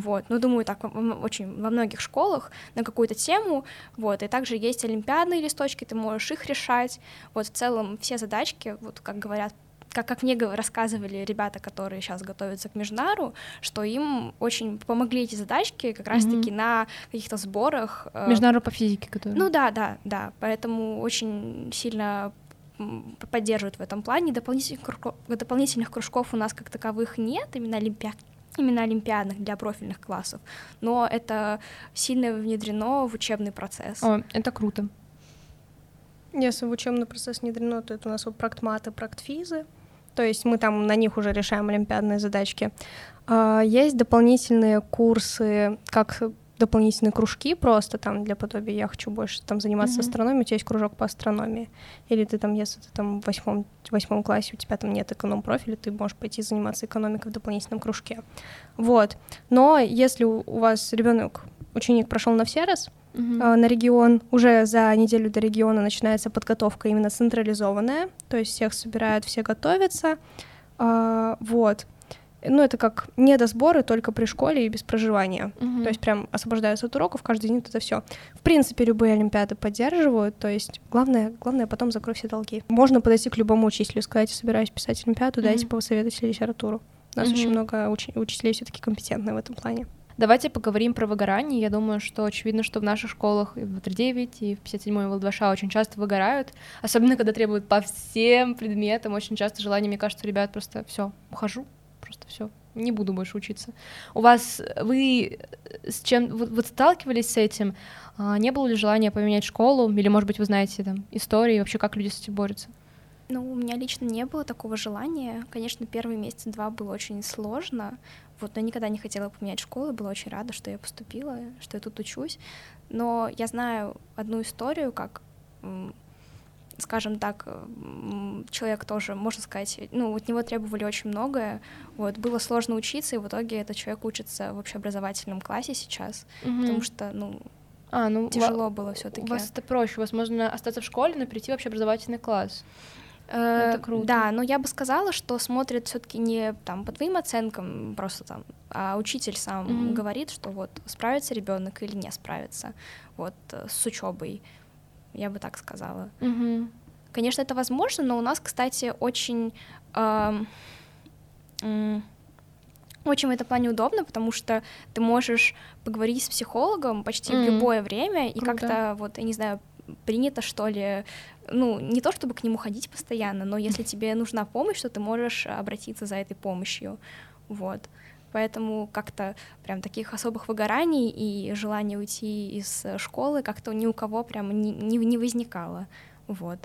Вот, ну, думаю, так очень во многих школах на какую-то тему, вот, и также есть олимпиадные листочки, ты можешь их решать, вот, в целом все задачки, вот, как говорят как, как мне рассказывали ребята, которые сейчас готовятся к Межнару, что им очень помогли эти задачки как раз-таки mm-hmm. на каких-то сборах. Э, Межнару по физике, которые. Ну да, да, да. Поэтому очень сильно поддерживают в этом плане. Дополнительных, кружков, дополнительных кружков у нас как таковых нет, именно олимпиад именно олимпиадных для профильных классов, но это сильно внедрено в учебный процесс. О, это круто. Если в учебный процесс внедрено, то это у нас вот практматы, практфизы, то есть мы там на них уже решаем олимпиадные задачки. А, есть дополнительные курсы, как дополнительные кружки просто там для подобия я хочу больше там заниматься mm-hmm. астрономией, у тебя есть кружок по астрономии. Или ты там, если ты там в восьмом, восьмом классе, у тебя там нет эконом-профиля, ты можешь пойти заниматься экономикой в дополнительном кружке. Вот. Но если у вас ребенок, ученик прошел на все раз, Uh-huh. на регион. Уже за неделю до региона начинается подготовка именно централизованная, то есть всех собирают, все готовятся. А, вот. Ну, это как недосборы только при школе и без проживания. Мгм. То есть прям освобождаются от уроков, каждый день это все. В принципе, любые олимпиады поддерживают, то есть главное, главное потом закрой все долги. Можно подойти к любому учителю сказать, собираюсь писать олимпиаду, дайте Мгм. посоветуйте литературу. У нас очень Мгм. много уч- учителей все таки компетентны в этом плане. Давайте поговорим про выгорание. Я думаю, что очевидно, что в наших школах и в 39, и в 57 и в ЛДВШ очень часто выгорают, особенно когда требуют по всем предметам. Очень часто желание, мне кажется, ребят просто все, ухожу, просто все, не буду больше учиться. У вас вы с чем вот, вот сталкивались с этим? А, Не было ли желания поменять школу? Или, может быть, вы знаете там истории, вообще как люди с этим борются? Ну, у меня лично не было такого желания. Конечно, первые месяца два было очень сложно. Вот, но я никогда не хотела поменять школу, была очень рада, что я поступила, что я тут учусь. Но я знаю одну историю, как, скажем так, человек тоже, можно сказать, ну, от него требовали очень многое. Вот, было сложно учиться, и в итоге этот человек учится в общеобразовательном классе сейчас, потому что, ну, а, ну, тяжело было все таки У вас это проще, у вас можно остаться в школе, но перейти в общеобразовательный класс. Э, Это круто. Да, но я бы сказала, что смотрит все-таки не там по твоим оценкам просто там, а учитель сам Мгм. говорит, что вот справится ребенок или не справится, вот э, с учебой, я бы так сказала. Мгм. Конечно, это возможно, но у нас, кстати, очень м, очень в этом плане удобно, потому что ты можешь поговорить с психологом почти в М. любое время, и как-то вот, я не знаю, принято, что ли, ну, не то чтобы к нему ходить постоянно, но если тебе нужна помощь, то ты можешь обратиться за этой помощью, вот. Поэтому как-то прям таких особых выгораний и желания уйти из э, школы как-то ни у кого прям не, не, не возникало, вот.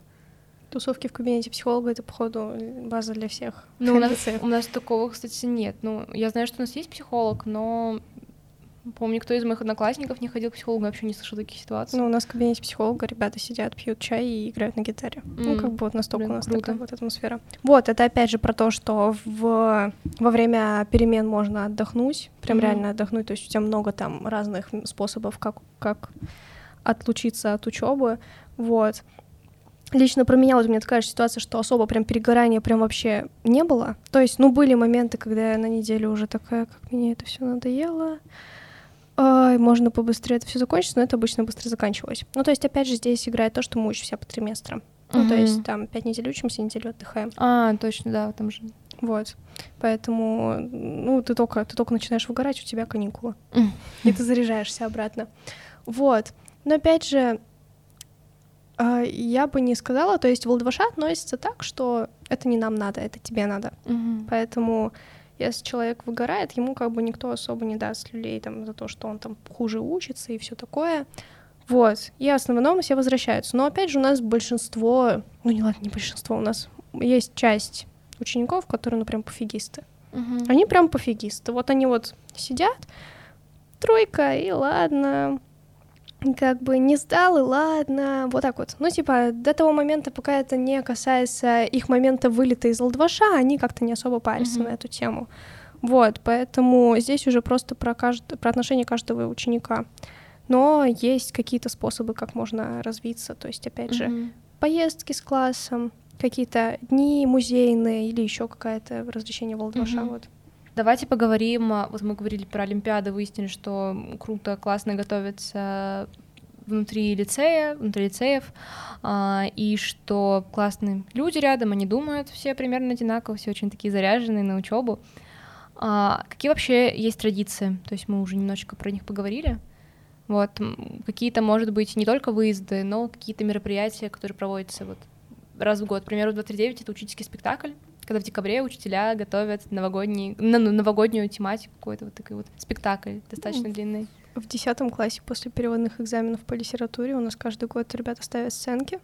Тусовки в кабинете психолога — это, походу, база для всех. Ну, у нас, у нас такого, кстати, нет. Ну, я знаю, что у нас есть психолог, но помню, никто из моих одноклассников не ходил к психологу, я вообще не слышала таких ситуаций. Ну, у нас в кабинете психолога ребята сидят, пьют чай и играют на гитаре. Ну, М, как бы вот настолько блин, у нас круто. такая вот атмосфера. Вот, это опять же про то, что в, во время перемен можно отдохнуть, прям Мгм. реально отдохнуть, то есть у тебя много там разных способов, как, как отлучиться от учебы, вот. Лично про меня вот у меня такая же ситуация, что особо прям перегорания прям вообще не было. То есть, ну, были моменты, когда я на неделю уже такая, как мне это все надоело. Ай, можно побыстрее это все закончить, но это обычно быстро заканчивалось. Ну, то есть, опять же, здесь играет то, что мы учимся по триместрам. Ну, то Мгм. есть, там, пять недель учимся, неделю отдыхаем. А, точно, да, там же. Вот. Поэтому, ну, ты только, ты только начинаешь выгорать, у тебя каникулы. М. И ты заряжаешься обратно. Вот. Но опять же, а, я бы не сказала, то есть в ЛДВШ относится так, что это не нам надо, это тебе надо. Мгм. Поэтому если человек выгорает, ему как бы никто особо не даст люлей там за то, что он там хуже учится и все такое. Вот. И в основном все возвращаются. Но опять же у нас большинство, ну не ладно, не большинство, у нас есть часть учеников, которые, ну, прям пофигисты. Мгм. Они прям пофигисты. Вот они вот сидят, тройка, и ладно. Как бы не сдал, и ладно. Вот так вот. Ну, типа, до того момента, пока это не касается их момента вылета из ЛДВШ, они как-то не особо парятся Мгм. на эту тему. Вот, поэтому здесь уже просто про, кажд... про отношение каждого ученика. Но есть какие-то способы, как можно развиться. То есть, опять же, Мгм. поездки с классом, какие-то дни музейные или еще какое-то развлечение в ЛДВШ. Мгм. Вот. Давайте поговорим, а, вот мы говорили про Олимпиады, выяснили, что круто, классно готовиться внутри лицея, внутри лицеев, а, и что классные люди рядом, они думают все примерно одинаково, все очень такие заряженные на учебу. А, какие вообще есть традиции? То есть мы уже немножечко про них поговорили. Вот какие-то, может быть, не только выезды, но какие-то мероприятия, которые проводятся вот раз в год. К примеру, 239 — это учительский спектакль, когда в декабре учителя готовят новогодний, на, ну, новогоднюю тематику, какой-то вот такой вот спектакль достаточно Мгм. длинный. В десятом классе после переводных экзаменов по литературе у нас каждый год ребята ставят сценки.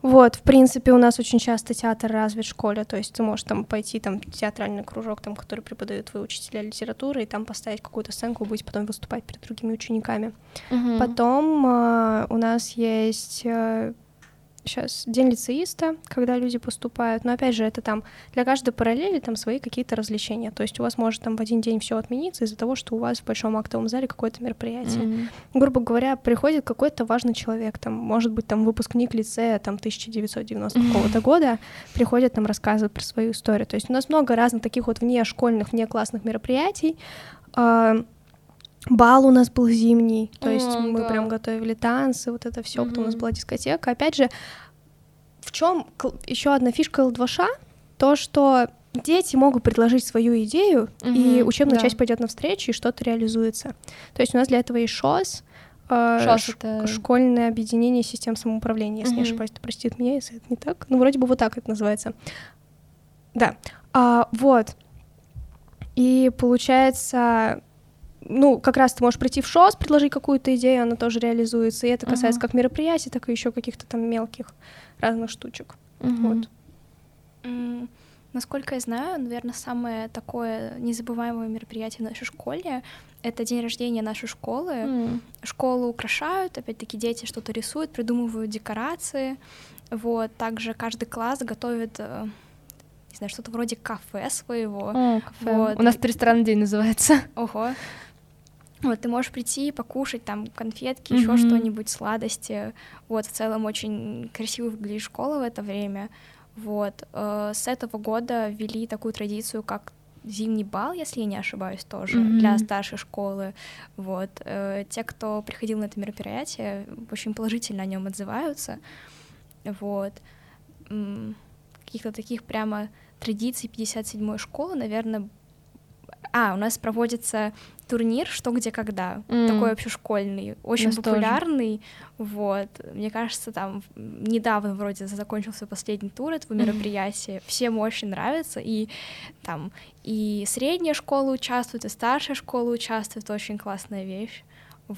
Вот, в принципе, у нас очень часто театр развит в школе, то есть ты можешь там пойти там в театральный кружок, там, который преподают твои учителя литературы, и там поставить какую-то сценку, будете потом выступать перед другими учениками. Мгм. Потом а, у нас есть э, сейчас день лицеиста, когда люди поступают, но опять же это там для каждой параллели там свои какие-то развлечения, то есть у вас может там в один день все отмениться из-за того, что у вас в большом актовом зале какое-то мероприятие. Mm-hmm. Грубо говоря, приходит какой-то важный человек, там может быть там выпускник лицея там 1990 mm-hmm. какого-то года, приходит там рассказывать про свою историю, то есть у нас много разных таких вот вне школьных, вне классных мероприятий. Бал у нас был зимний, то есть О, мы да. прям готовили танцы, вот это все, угу. потом у нас была дискотека. Опять же, в чем еще одна фишка ЛДВШ? То, что дети могут предложить свою идею, угу, и учебная да. часть пойдет навстречу, и что-то реализуется. То есть у нас для этого есть ШОС, э, ШОС это... школьное объединение систем самоуправления, если угу. не ошибаюсь, ты простит меня, если это не так. Ну, вроде бы вот так это называется. Да. А, вот. И получается, ну, как раз ты можешь прийти в ШОС, предложить какую-то идею, она тоже реализуется. И это касается uh-huh. как мероприятий, так и еще каких-то там мелких разных штучек. Uh-huh. Вот. Mm, насколько я знаю, наверное, самое такое незабываемое мероприятие в нашей школе это день рождения нашей школы. Mm. Школу украшают, опять-таки дети что-то рисуют, придумывают декорации. Вот, также каждый класс готовит э, не знаю, что-то вроде кафе своего. О, кафе. Вот. У нас ресторанный день называется. Ого. Вот, ты можешь прийти, покушать там конфетки, mm-hmm. еще что-нибудь, сладости. Вот, в целом очень красиво выглядит школа в это время. Вот, э, с этого года ввели такую традицию, как зимний бал, если я не ошибаюсь, тоже mm-hmm. для старшей школы. Вот, э, те, кто приходил на это мероприятие, очень положительно о нем отзываются. Вот, каких-то таких прямо традиций 57-й школы, наверное, а, у нас проводится турнир «Что, где, когда», mm. такой вообще школьный, очень популярный, тоже. вот, мне кажется, там недавно вроде закончился последний тур этого мероприятия, mm. всем очень нравится, и там и средняя школа участвует, и старшая школа участвует, очень классная вещь,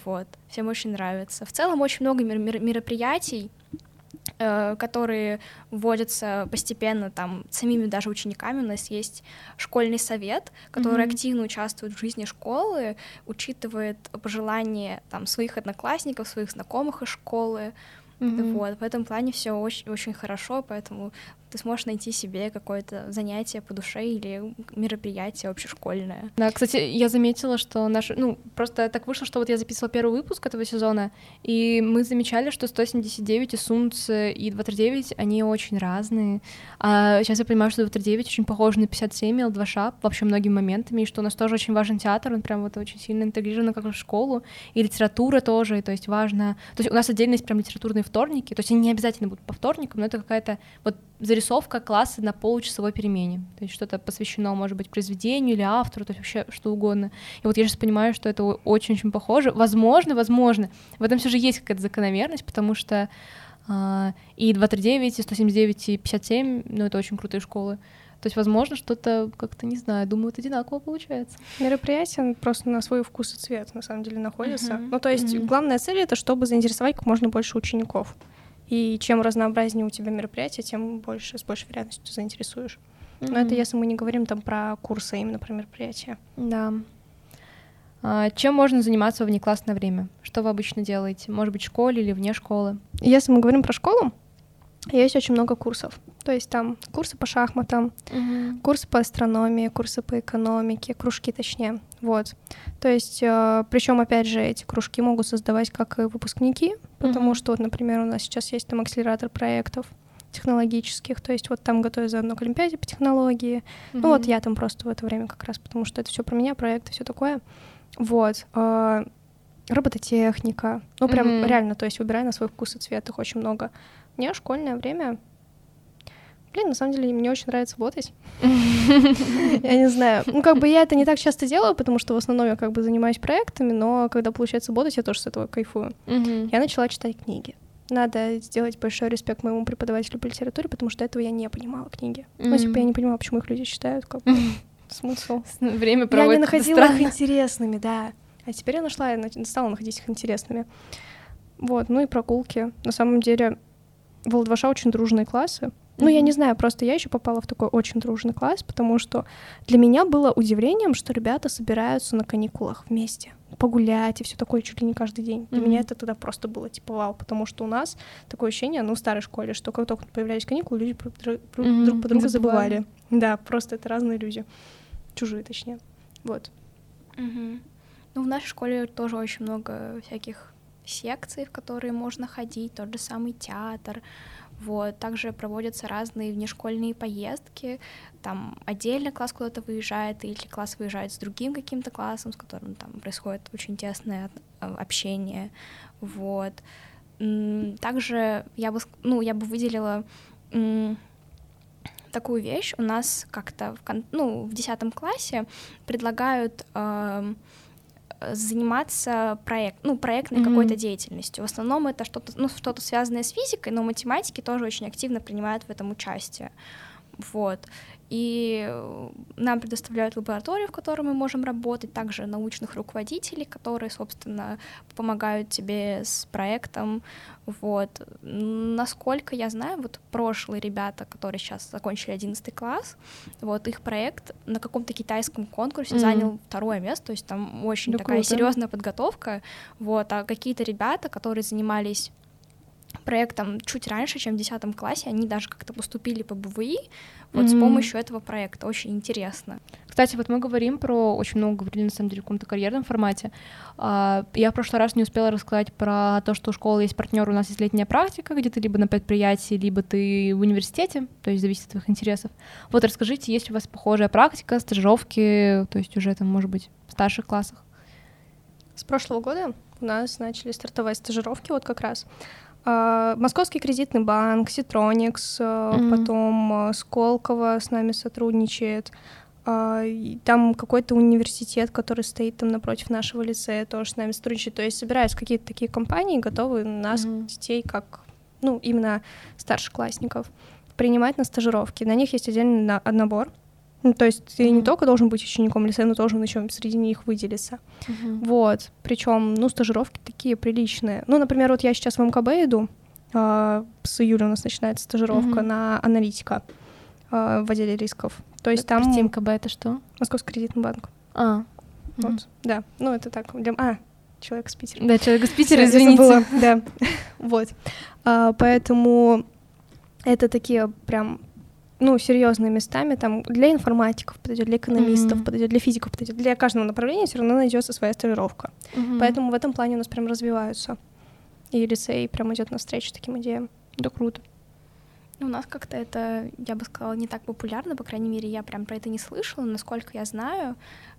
вот, всем очень нравится. В целом очень много мероприятий, Э, которые вводятся постепенно там самими даже учениками. У нас есть школьный совет, который mm-hmm. активно участвует в жизни школы, учитывает пожелания там своих одноклассников, своих знакомых из школы. Mm-hmm. Вот, в этом плане все очень, очень хорошо, поэтому ты сможешь найти себе какое-то занятие по душе или мероприятие общешкольное. Да, кстати, я заметила, что наш, ну, просто так вышло, что вот я записывала первый выпуск этого сезона, и мы замечали, что 179 и Сунц и 239, они очень разные. А сейчас я понимаю, что 239 очень похож на 57 и L2 вообще многими моментами, и что у нас тоже очень важен театр, он прям вот очень сильно интегрирован как в школу, и литература тоже, и, то есть важно... То есть у нас отдельно есть прям литературные вторники, то есть они не обязательно будут по вторникам, но это какая-то вот зарисовка класса на получасовой перемене. То есть что-то посвящено, может быть, произведению или автору, то есть вообще что угодно. И вот я сейчас понимаю, что это очень-очень похоже. Возможно, возможно, в этом все же есть какая-то закономерность, потому что э, и 239, и 179, и 57, ну, это очень крутые школы. То есть, возможно, что-то как-то, не знаю, думаю, это одинаково получается. Мероприятие просто на свой вкус и цвет, на самом деле, находится. Uh-huh. Ну, то есть, uh-huh. главная цель — это чтобы заинтересовать как можно больше учеников. И чем разнообразнее у тебя мероприятие, тем больше, с большей вероятностью ты заинтересуешь. Mm-hmm. Но это если мы не говорим там про курсы, а именно про мероприятия. Да. А, чем можно заниматься в внеклассное время? Что вы обычно делаете? Может быть, в школе или вне школы? Если мы говорим про школу, есть очень много курсов. То есть там курсы по шахматам, угу. курсы по астрономии, курсы по экономике, кружки точнее. Вот. То есть, э, причем, опять же, эти кружки могут создавать как и выпускники, потому угу. что, вот, например, у нас сейчас есть там акселератор проектов технологических, то есть вот там готовят заодно к Олимпиаде по технологии. Угу. Ну вот я там просто в это время как раз, потому что это все про меня, проекты, все такое. Вот. Э, робототехника. Ну, прям mm реально, то есть выбирай на свой вкус и цвет, их очень много. Мне школьное время... Блин, на самом деле мне очень нравится работать. Я не знаю. Ну, как бы я это не так часто делаю, потому что в основном я как бы занимаюсь проектами, но когда получается работать, я тоже с этого кайфую. Я начала читать книги. Надо сделать большой респект моему преподавателю по литературе, потому что этого я не понимала книги. Ну, типа, я не понимала, почему их люди читают, как смысл. Время проводит Я не находила их интересными, да. А теперь я нашла, я стала находить их интересными. Вот, ну и прогулки. На самом деле, в ЛДВШ очень дружные классы. Ну, я не знаю, просто я еще попала в такой очень дружный класс, потому что для меня было удивлением, что ребята собираются на каникулах вместе погулять и все такое чуть ли не каждый день. Для mm-hmm. меня это тогда просто было типа вау, потому что у нас такое ощущение, ну, в старой школе, что как только появлялись каникулы, люди друг, mm-hmm. друг по друга забывали. Да, просто это разные люди. Чужие, точнее. Вот. Mm-hmm. Ну, в нашей школе тоже очень много всяких секций, в которые можно ходить, тот же самый театр, вот. Также проводятся разные внешкольные поездки, там отдельно класс куда-то выезжает, или класс выезжает с другим каким-то классом, с которым там происходит очень тесное а, общение, вот. Также я бы, ну, я бы выделила такую вещь. У нас как-то в, ну, в 10 классе предлагают э, заниматься проект, ну, проектной mm-hmm. какой-то деятельностью. В основном это что-то, ну, что-то связанное с физикой, но математики тоже очень активно принимают в этом участие. Вот. И э, нам предоставляют лабораторию, в которой мы можем работать, также научных руководителей, которые, собственно, помогают тебе с проектом. Вот. Насколько я знаю, вот прошлые ребята, которые сейчас закончили 11 класс, вот их проект на каком-то китайском конкурсе mm-hmm. занял второе место, то есть там очень да такая серьезная подготовка. Вот. А какие-то ребята, которые занимались проектом чуть раньше, чем в 10 классе, они даже как-то поступили по БВИ вот mm-hmm. с помощью этого проекта. Очень интересно. Кстати, вот мы говорим про, очень много говорили, на самом деле, в каком-то карьерном формате. А, я в прошлый раз не успела рассказать про то, что у школы есть партнер, у нас есть летняя практика, где ты либо на предприятии, либо ты в университете, то есть зависит от твоих интересов. Вот расскажите, есть у вас похожая практика, стажировки, то есть уже там, может быть, в старших классах? С прошлого года у нас начали стартовать стажировки вот как раз. А, Московский кредитный банк, Ситроникс, mm-hmm. потом а, Сколково с нами сотрудничает. Там какой-то университет, который стоит там напротив нашего лицея, тоже с нами сотрудничает. То есть собираются какие-то такие компании, готовы нас, mm-hmm. детей, как, ну, именно старшеклассников, принимать на стажировки. На них есть отдельный набор. Ну, то есть ты mm-hmm. не только должен быть учеником лицея, но должен еще среди них выделиться. Mm-hmm. Вот. Причем, ну, стажировки такие приличные. Ну, например, вот я сейчас в МКБ иду. Э, с июля у нас начинается стажировка mm-hmm. на аналитика э, в отделе рисков. То есть там... Прости, МКБ это что? Московский кредитный банк. А. Вот, mm-hmm. да. Ну, это так. Для... А, человек из Питера. Да, человек из Питера, извините. Да, вот. А, поэтому это такие прям ну, серьезными местами, там, для информатиков подойдет, для экономистов mm-hmm. подойдет, для физиков подойдет, для каждого направления все равно найдется своя стажировка. Mm-hmm. Поэтому в этом плане у нас прям развиваются. И лицей прям идет навстречу таким идеям. Да круто. Ну, у нас как-то это, я бы сказала, не так популярно, по крайней мере, я прям про это не слышала. Насколько я знаю,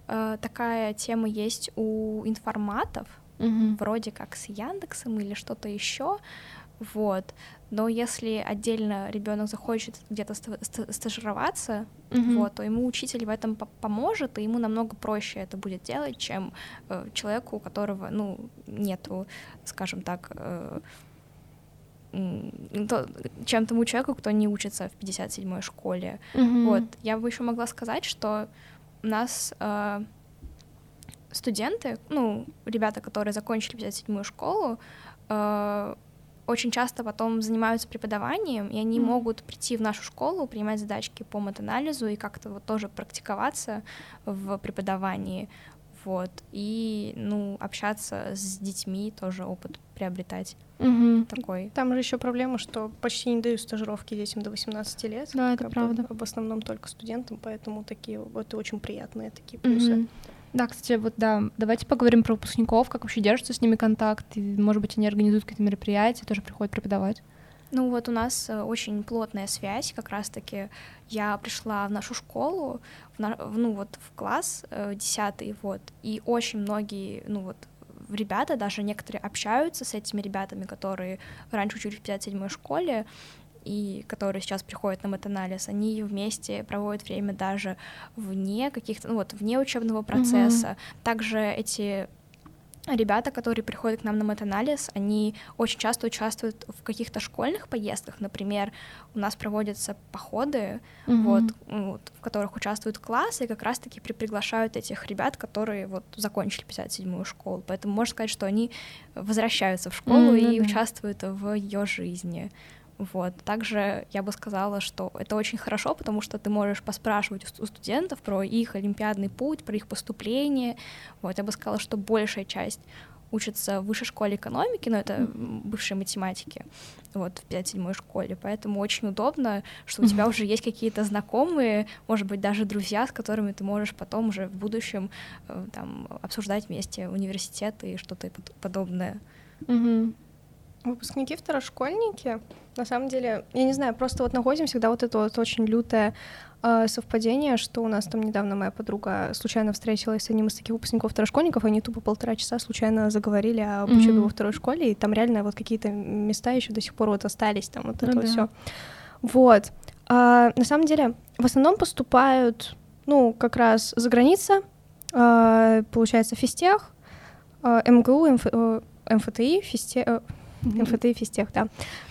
э, такая тема есть у информатов, mm-hmm. вроде как с Яндексом или что-то еще. Вот но если отдельно ребенок захочет где-то стажироваться, mm-hmm. вот, то ему учитель в этом поможет, и ему намного проще это будет делать, чем э, человеку, у которого, ну, нету, скажем так, э, то, чем тому человеку, кто не учится в 57-й школе. Mm-hmm. Вот, я бы еще могла сказать, что у нас э, студенты, ну, ребята, которые закончили 57-ю школу, э, очень часто потом занимаются преподаванием, и они mm. могут прийти в нашу школу, принимать задачки по матанализу и как-то вот тоже практиковаться в преподавании, вот, и, ну, общаться с детьми, тоже опыт приобретать угу. такой. Там же еще проблема, что почти не дают стажировки детям до 18 лет. Да, это правда. В основном только студентам, поэтому такие вот очень приятные такие плюсы. Угу. Да, кстати, вот да, давайте поговорим про выпускников, как вообще держится с ними контакт, и, может быть, они организуют какие-то мероприятия, тоже приходят преподавать. Ну вот у нас э, очень плотная связь, как раз-таки я пришла в нашу школу, в на, ну вот в класс э, десятый, вот, и очень многие, ну вот ребята, даже некоторые общаются с этими ребятами, которые раньше учились в 57-й школе, и которые сейчас приходят на матанализ, они вместе проводят время даже вне каких-то, ну вот, вне учебного процесса. Mm-hmm. Также эти ребята, которые приходят к нам на матанализ, они очень часто участвуют в каких-то школьных поездках. Например, у нас проводятся походы, mm-hmm. вот, вот, в которых участвуют классы, и как раз-таки при приглашают этих ребят, которые вот закончили 57-ю школу. Поэтому можно сказать, что они возвращаются в школу mm-hmm. и участвуют в ее жизни. Вот. Также я бы сказала, что это очень хорошо, потому что ты можешь поспрашивать у студентов про их олимпиадный путь, про их поступление. Вот. Я бы сказала, что большая часть учатся в высшей школе экономики, но это бывшие математики, вот, в 5-7 школе, поэтому очень удобно, что у тебя уже есть какие-то знакомые, может быть, даже друзья, с которыми ты можешь потом уже в будущем э, там обсуждать вместе университет и что-то подобное. Mm-hmm. Выпускники второшкольники, на самом деле, я не знаю, просто вот находим всегда вот это вот очень лютое э, совпадение, что у нас там недавно моя подруга случайно встретилась с одним из таких выпускников второшкольников, они тупо полтора часа случайно заговорили о учебе mm-hmm. во второй школе, и там реально вот какие-то места еще до сих пор вот остались, там вот ну, это да. вот все. Вот. А, на самом деле, в основном поступают, ну, как раз за граница, а, получается, физтех, а, МГУ, МФ, э, МФТИ, физтех МФТИ, физтех, да.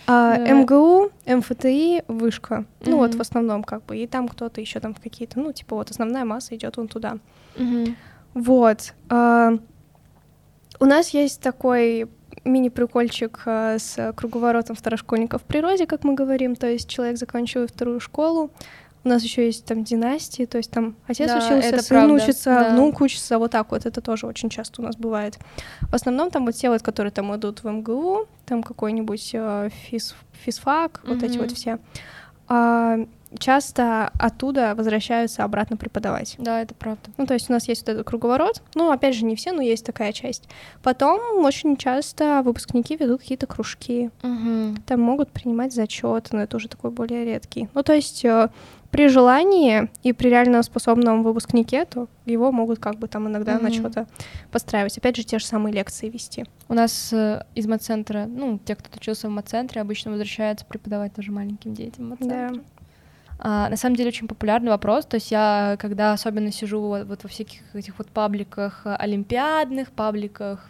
А, да. МГУ, МФТИ, вышка. Ну вот в основном как бы. И там кто-то еще там какие-то, ну типа вот основная масса идет вон туда. Вот. А, у нас есть такой мини-прикольчик а, с круговоротом второшкольников в природе, как мы говорим. То есть человек заканчивает вторую школу, у нас еще есть там династии, то есть там отец да, учился, сын правда. учится, да. внук учится, вот так вот. Это тоже очень часто у нас бывает. В основном там вот те вот, которые там идут в МГУ, там какой-нибудь э, физ, физфак, mm-hmm. вот эти вот все. А, часто оттуда возвращаются обратно преподавать. Да, это правда. Ну, то есть у нас есть вот этот круговорот. Ну, опять же, не все, но есть такая часть. Потом очень часто выпускники ведут какие-то кружки. Угу. Там могут принимать зачет, но это уже такой более редкий. Ну, то есть э, при желании и при реально способном выпускнике, то его могут как бы там иногда mm-hmm. на что-то подстраивать. Опять же, те же самые лекции вести. У нас э, из матцентра, ну, те, кто учился в матцентре, обычно возвращаются преподавать тоже маленьким детям Да. А, на самом деле очень популярный вопрос. То есть я, когда особенно сижу вот, вот во всяких этих вот пабликах олимпиадных, пабликах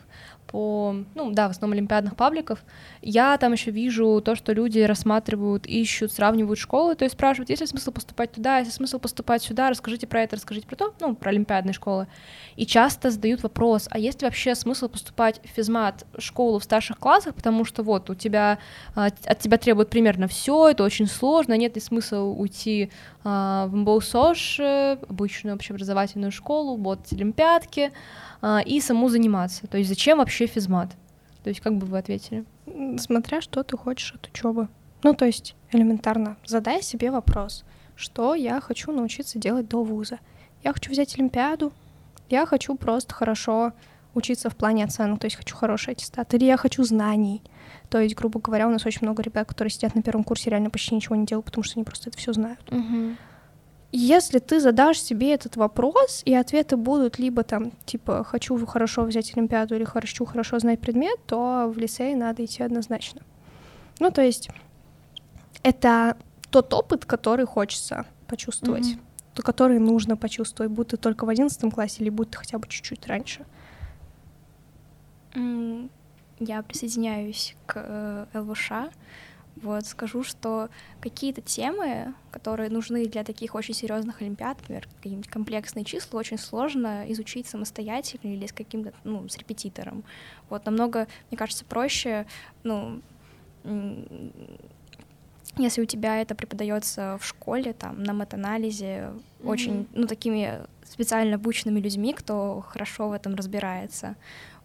по, ну да, в основном олимпиадных пабликов, я там еще вижу то, что люди рассматривают, ищут, сравнивают школы, то есть спрашивают, есть ли смысл поступать туда, есть ли смысл поступать сюда, расскажите про это, расскажите про то, ну, про олимпиадные школы. И часто задают вопрос, а есть ли вообще смысл поступать в физмат школу в старших классах, потому что вот у тебя, а, от тебя требуют примерно все, это очень сложно, нет ли смысла уйти а, в МБУСОШ, обычную общеобразовательную школу, вот олимпиадки, а, и саму заниматься. То есть зачем вообще физмат? То есть как бы вы ответили? Смотря что ты хочешь от учебы. Ну, то есть элементарно задай себе вопрос, что я хочу научиться делать до вуза. Я хочу взять Олимпиаду, я хочу просто хорошо учиться в плане оценок, то есть хочу хороший аттестат, или я хочу знаний. То есть, грубо говоря, у нас очень много ребят, которые сидят на первом курсе, реально почти ничего не делают, потому что они просто это все знают. Uh-huh. Если ты задашь себе этот вопрос, и ответы будут либо там, типа, хочу хорошо взять Олимпиаду или хочу хорошо знать предмет, то в лицей надо идти однозначно. Ну, то есть это тот опыт, который хочется почувствовать, mm-hmm. который нужно почувствовать, будь ты только в одиннадцатом классе или будь ты хотя бы чуть-чуть раньше. Я присоединяюсь к э, ЛВШ. Вот, скажу, что какие-то темы, которые нужны для таких очень серьезных олимпиад, например, какие-нибудь комплексные числа, очень сложно изучить самостоятельно или с каким-то, ну, с репетитором. Вот, намного, мне кажется, проще, ну, если у тебя это преподается в школе, там, на матанализе, mm-hmm. очень, ну, такими специально обученными людьми, кто хорошо в этом разбирается.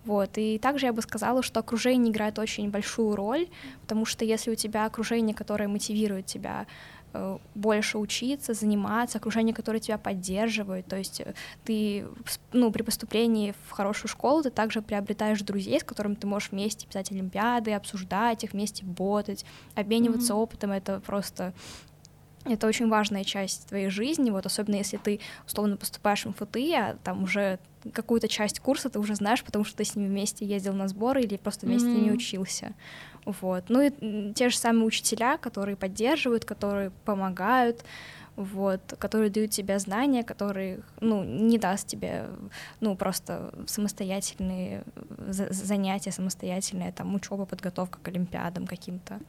Вот. И также я бы сказала, что окружение играет очень большую роль, потому что если у тебя окружение, которое мотивирует тебя э, больше учиться, заниматься, окружение, которое тебя поддерживает, то есть э, ты ну, при поступлении в хорошую школу ты также приобретаешь друзей, с которыми ты можешь вместе писать олимпиады, обсуждать их, вместе ботать, обмениваться mm-hmm. опытом, это просто это очень важная часть твоей жизни, вот особенно если ты условно поступаешь в МФТИ, а там уже какую-то часть курса ты уже знаешь, потому что ты с ними вместе ездил на сборы или просто вместе mm-hmm. с ними учился. Вот. Ну и те же самые учителя, которые поддерживают, которые помогают, вот, которые дают тебе знания, которые, ну, не даст тебе, ну, просто самостоятельные занятия, самостоятельная там учеба, подготовка к олимпиадам каким-то.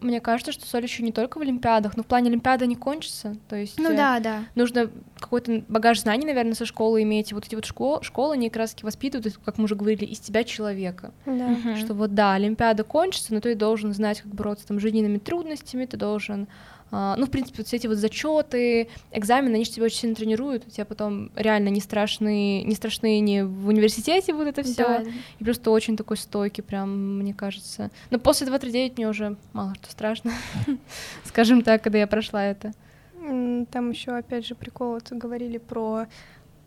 Мне кажется, что соль еще не только в Олимпиадах, но в плане Олимпиады не кончится. То есть ну э, да, да. нужно какой-то багаж знаний, наверное, со школы иметь. И вот эти вот школ, школы, они как раз воспитывают, как мы уже говорили, из тебя человека. Да. Мгм. Что вот да, Олимпиада кончится, но ты должен знать, как бороться там с жизненными трудностями, ты должен ну, в принципе, вот все эти вот зачеты, экзамены, они же тебя очень сильно тренируют, у тебя потом реально не страшные, не страшные не в университете вот это все, Да. и просто очень такой стойкий, прям, мне кажется. Но после 239 мне уже мало что страшно, скажем так, когда я прошла это. Там еще, опять же, прикол, вот говорили про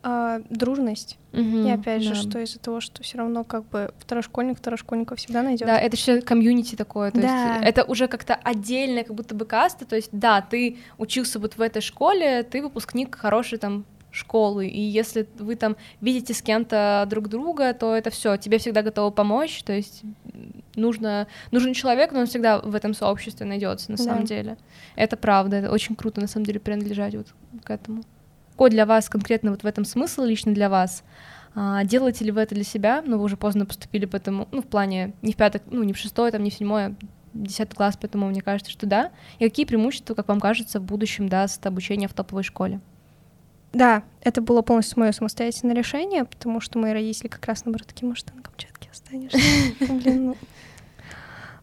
а, дружность. И Мгм, опять же, да. что из-за того, что все равно как бы второшкольник второшкольника всегда найдет. Да, это еще комьюнити такое, то Да. есть это уже как-то отдельная как будто бы каста, то есть да, ты учился вот в этой школе, ты выпускник хорошей там школы, и если вы там видите с кем-то друг друга, то это все, тебе всегда готовы помочь, то есть нужно, нужен человек, но он всегда в этом сообществе найдется на Да. самом деле. Это правда, это очень круто на самом деле принадлежать вот к этому. Какой для вас конкретно вот в этом смысл лично для вас? А, делаете ли вы это для себя? Ну, вы уже поздно поступили, поэтому, ну, в плане не в пятый, ну, не в шестой, там, не в седьмой, десятый класс, поэтому мне кажется, что да. И какие преимущества, как вам кажется, в будущем даст обучение в топовой школе? Да, это было полностью мое самостоятельное решение, потому что мои родители как раз наоборот такие, может, ты на Камчатке останешься. Блин, ну.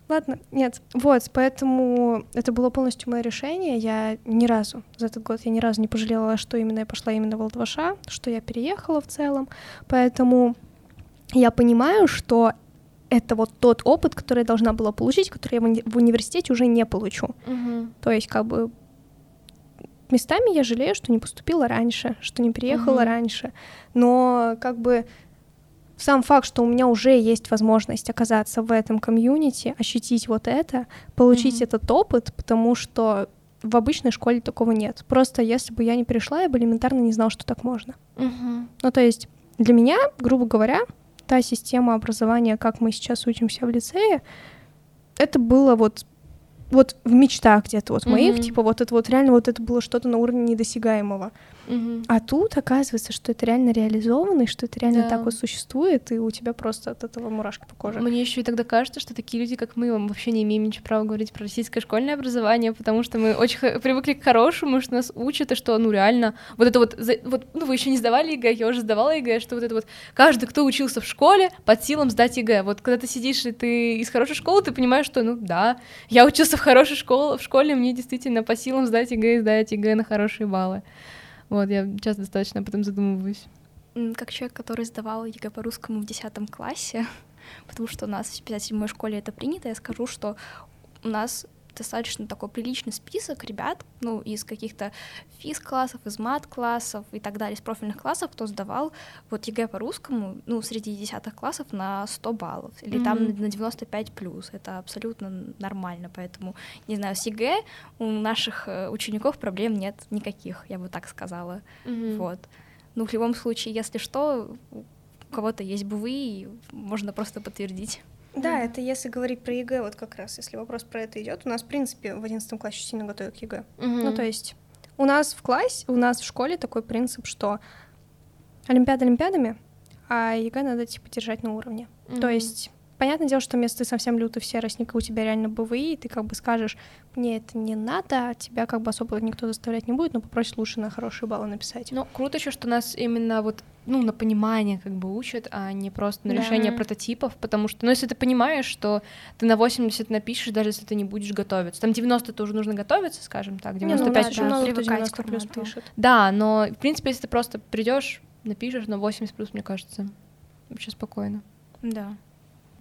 Ладно, нет, вот, поэтому это было полностью мое решение. Я ни разу за этот год я ни разу не пожалела, что именно я пошла именно в Волдваша, что я переехала в целом. Поэтому я понимаю, что это вот тот опыт, который я должна была получить, который я в уни- в университете уже не получу. То есть, как бы местами я жалею, что не поступила раньше, что не переехала Мгм. раньше. Но как бы сам факт, что у меня уже есть возможность оказаться в этом комьюнити, ощутить вот это, получить Мгм. этот опыт, потому что в обычной школе такого нет. Просто если бы я не перешла, я бы элементарно не знала, что так можно. Мгм. Ну, то есть для меня, грубо говоря, та система образования, как мы сейчас учимся в лицее, это было вот вот в мечтах где-то вот моих, Мгм. типа вот это вот реально вот это было что-то на уровне недосягаемого. Мгм. А тут оказывается, что это реально реализовано, и что это реально Да. так вот существует, и у тебя просто от этого мурашки по коже. Мне еще и тогда кажется, что такие люди, как мы, вообще не имеем ничего права говорить про российское школьное образование, потому что мы очень привыкли к хорошему, что нас учат, и что, ну, реально, вот это вот, вот, ну, вы еще не сдавали ЕГЭ, я уже сдавала ЕГЭ, что вот это вот, каждый, кто учился в школе, по силам сдать ЕГЭ. Вот когда ты сидишь, и ты из хорошей школы, ты понимаешь, что, ну, да, я учился в хорошей школе, в школе, мне действительно по силам сдать ЕГЭ и сдать ЕГЭ на хорошие баллы. Вот, я часто достаточно об этом задумываюсь. Как человек, который сдавал ЕГЭ по русскому в 10 классе, потому что у нас в 57-й школе это принято, я скажу, что у нас достаточно такой приличный список ребят, ну, из каких-то физ-классов, из мат-классов и так далее, из профильных классов, кто сдавал вот ЕГЭ по русскому, ну, среди десятых классов на 100 баллов, или там Мгм. на 95 плюс, это абсолютно нормально, поэтому, не знаю, с ЕГЭ у наших э, учеников проблем нет никаких, я бы так сказала. Мгм. Вот. Ну, в любом случае, если что, у кого-то есть БВИ, и можно просто подтвердить. Да, это если говорить про ЕГЭ, вот как раз, если вопрос про это идет, у нас, в принципе, в 11 классе сильно готовят к ЕГЭ. Мгм. Ну, то есть у нас в классе, у нас в школе такой принцип, что Олимпиада Олимпиадами, а ЕГЭ надо, типа, держать на уровне. То Мгм. есть, понятное дело, что если ты совсем лютый серостник, и у тебя реально БВИ, и ты как бы скажешь, мне это не надо, тебя как бы особо никто заставлять не будет, но попросит лучше на хорошие баллы написать. Ну, круто еще, что нас именно вот, ну, на понимание как бы учат, а не просто на Да. решение прототипов, потому что, ну, если ты понимаешь, что ты на 80 напишешь, даже если ты не будешь готовиться, там 90 тоже нужно готовиться, скажем так, Не, ну, 95 да, уже. очень много кто привыкать 90 к плюс пишет. Да, но, в принципе, если ты просто придешь, напишешь на 80 плюс, мне кажется, вообще спокойно. Да.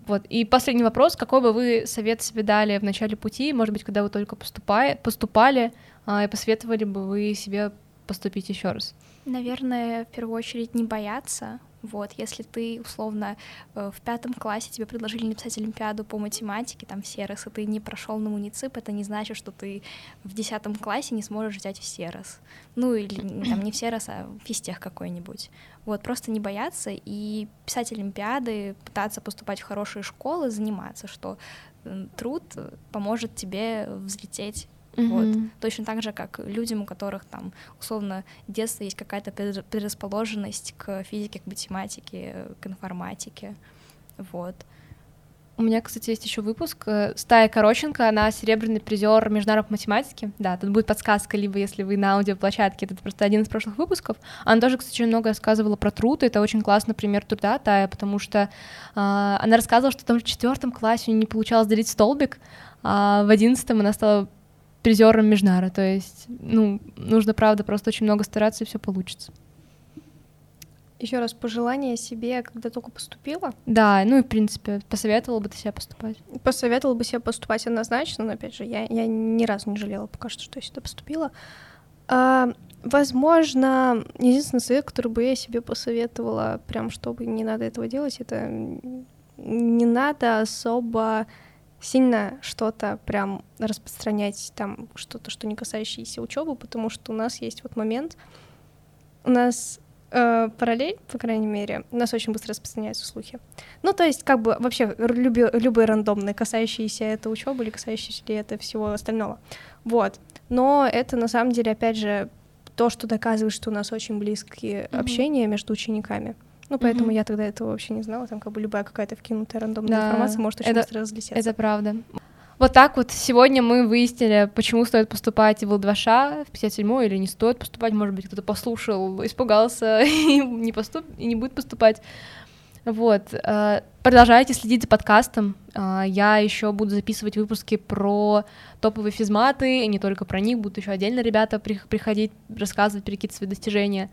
Вот. И последний вопрос. Какой бы вы совет себе дали в начале пути, может быть, когда вы только поступали, поступали и посоветовали бы вы себе поступить еще раз? Наверное, в первую очередь не бояться. Вот, если ты, условно, э, в пятом классе тебе предложили написать Олимпиаду по математике, там, в серос, и ты не прошел на муницип, это не значит, что ты в десятом классе не сможешь взять в серос. Ну, или там не в серос, а в физтех какой-нибудь. Вот, просто не бояться и писать Олимпиады, пытаться поступать в хорошие школы, заниматься, что м, труд э, поможет тебе взлететь вот. Мгм. Точно так же, как людям, у которых там, условно, с детства есть какая-то предр- предрасположенность к физике, к математике, к информатике. Вот. У меня, кстати, есть еще выпуск. э, Стая Короченко, она серебряный призер международной математики. Да, тут будет подсказка, либо если вы на аудиоплощадке, это просто один из прошлых выпусков. Она тоже, кстати, очень много рассказывала про труд, и это очень классный пример труда Тая, потому что а, она рассказывала, что там в четвертом классе у нее не получалось делить столбик, а в одиннадцатом она стала призером Межнара. То есть, ну, нужно, правда, просто очень много стараться, и все получится. Еще раз пожелание себе, когда только поступила. Да, ну и, в принципе, посоветовала бы ты себя поступать. Посоветовала бы себе поступать однозначно, но, опять же, я, я ни разу не жалела пока что, что я сюда поступила. А, возможно, единственный совет, который бы я себе посоветовала, прям чтобы не надо этого делать, это не надо особо сильно что-то прям распространять, там что-то, что не касающееся учебы, потому что у нас есть вот момент, у нас э, параллель, по крайней мере, у нас очень быстро распространяются слухи. Ну, то есть, как бы вообще люби- любые рандомные, касающиеся это учебы или касающиеся ли это всего остального. Вот. Но это на самом деле, опять же, то, что доказывает, что у нас очень близкие Мгм. общения между учениками. Ну, поэтому Мгм. я тогда этого вообще не знала. Там как бы любая какая-то вкинутая рандомная Да, информация может очень это- быстро разлететься. Это правда. Вот так вот сегодня мы выяснили, почему стоит поступать в ЛДВШ в 57 или не стоит поступать. Может быть, кто-то послушал, испугался и не, поступ... и не будет поступать. Вот. э, Продолжайте следить за подкастом. Э, Я еще буду записывать выпуски про топовые физматы, и не только про них, будут еще отдельно ребята при- приходить, рассказывать про какие-то свои достижения.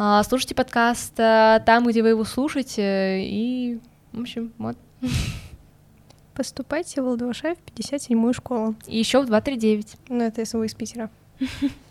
А, Слушайте подкаст э, там, где вы его слушаете, и, в общем, вот. Поступайте в ЛДВШ в 57-ю школу. И еще в 239. Ну, это если вы из Питера.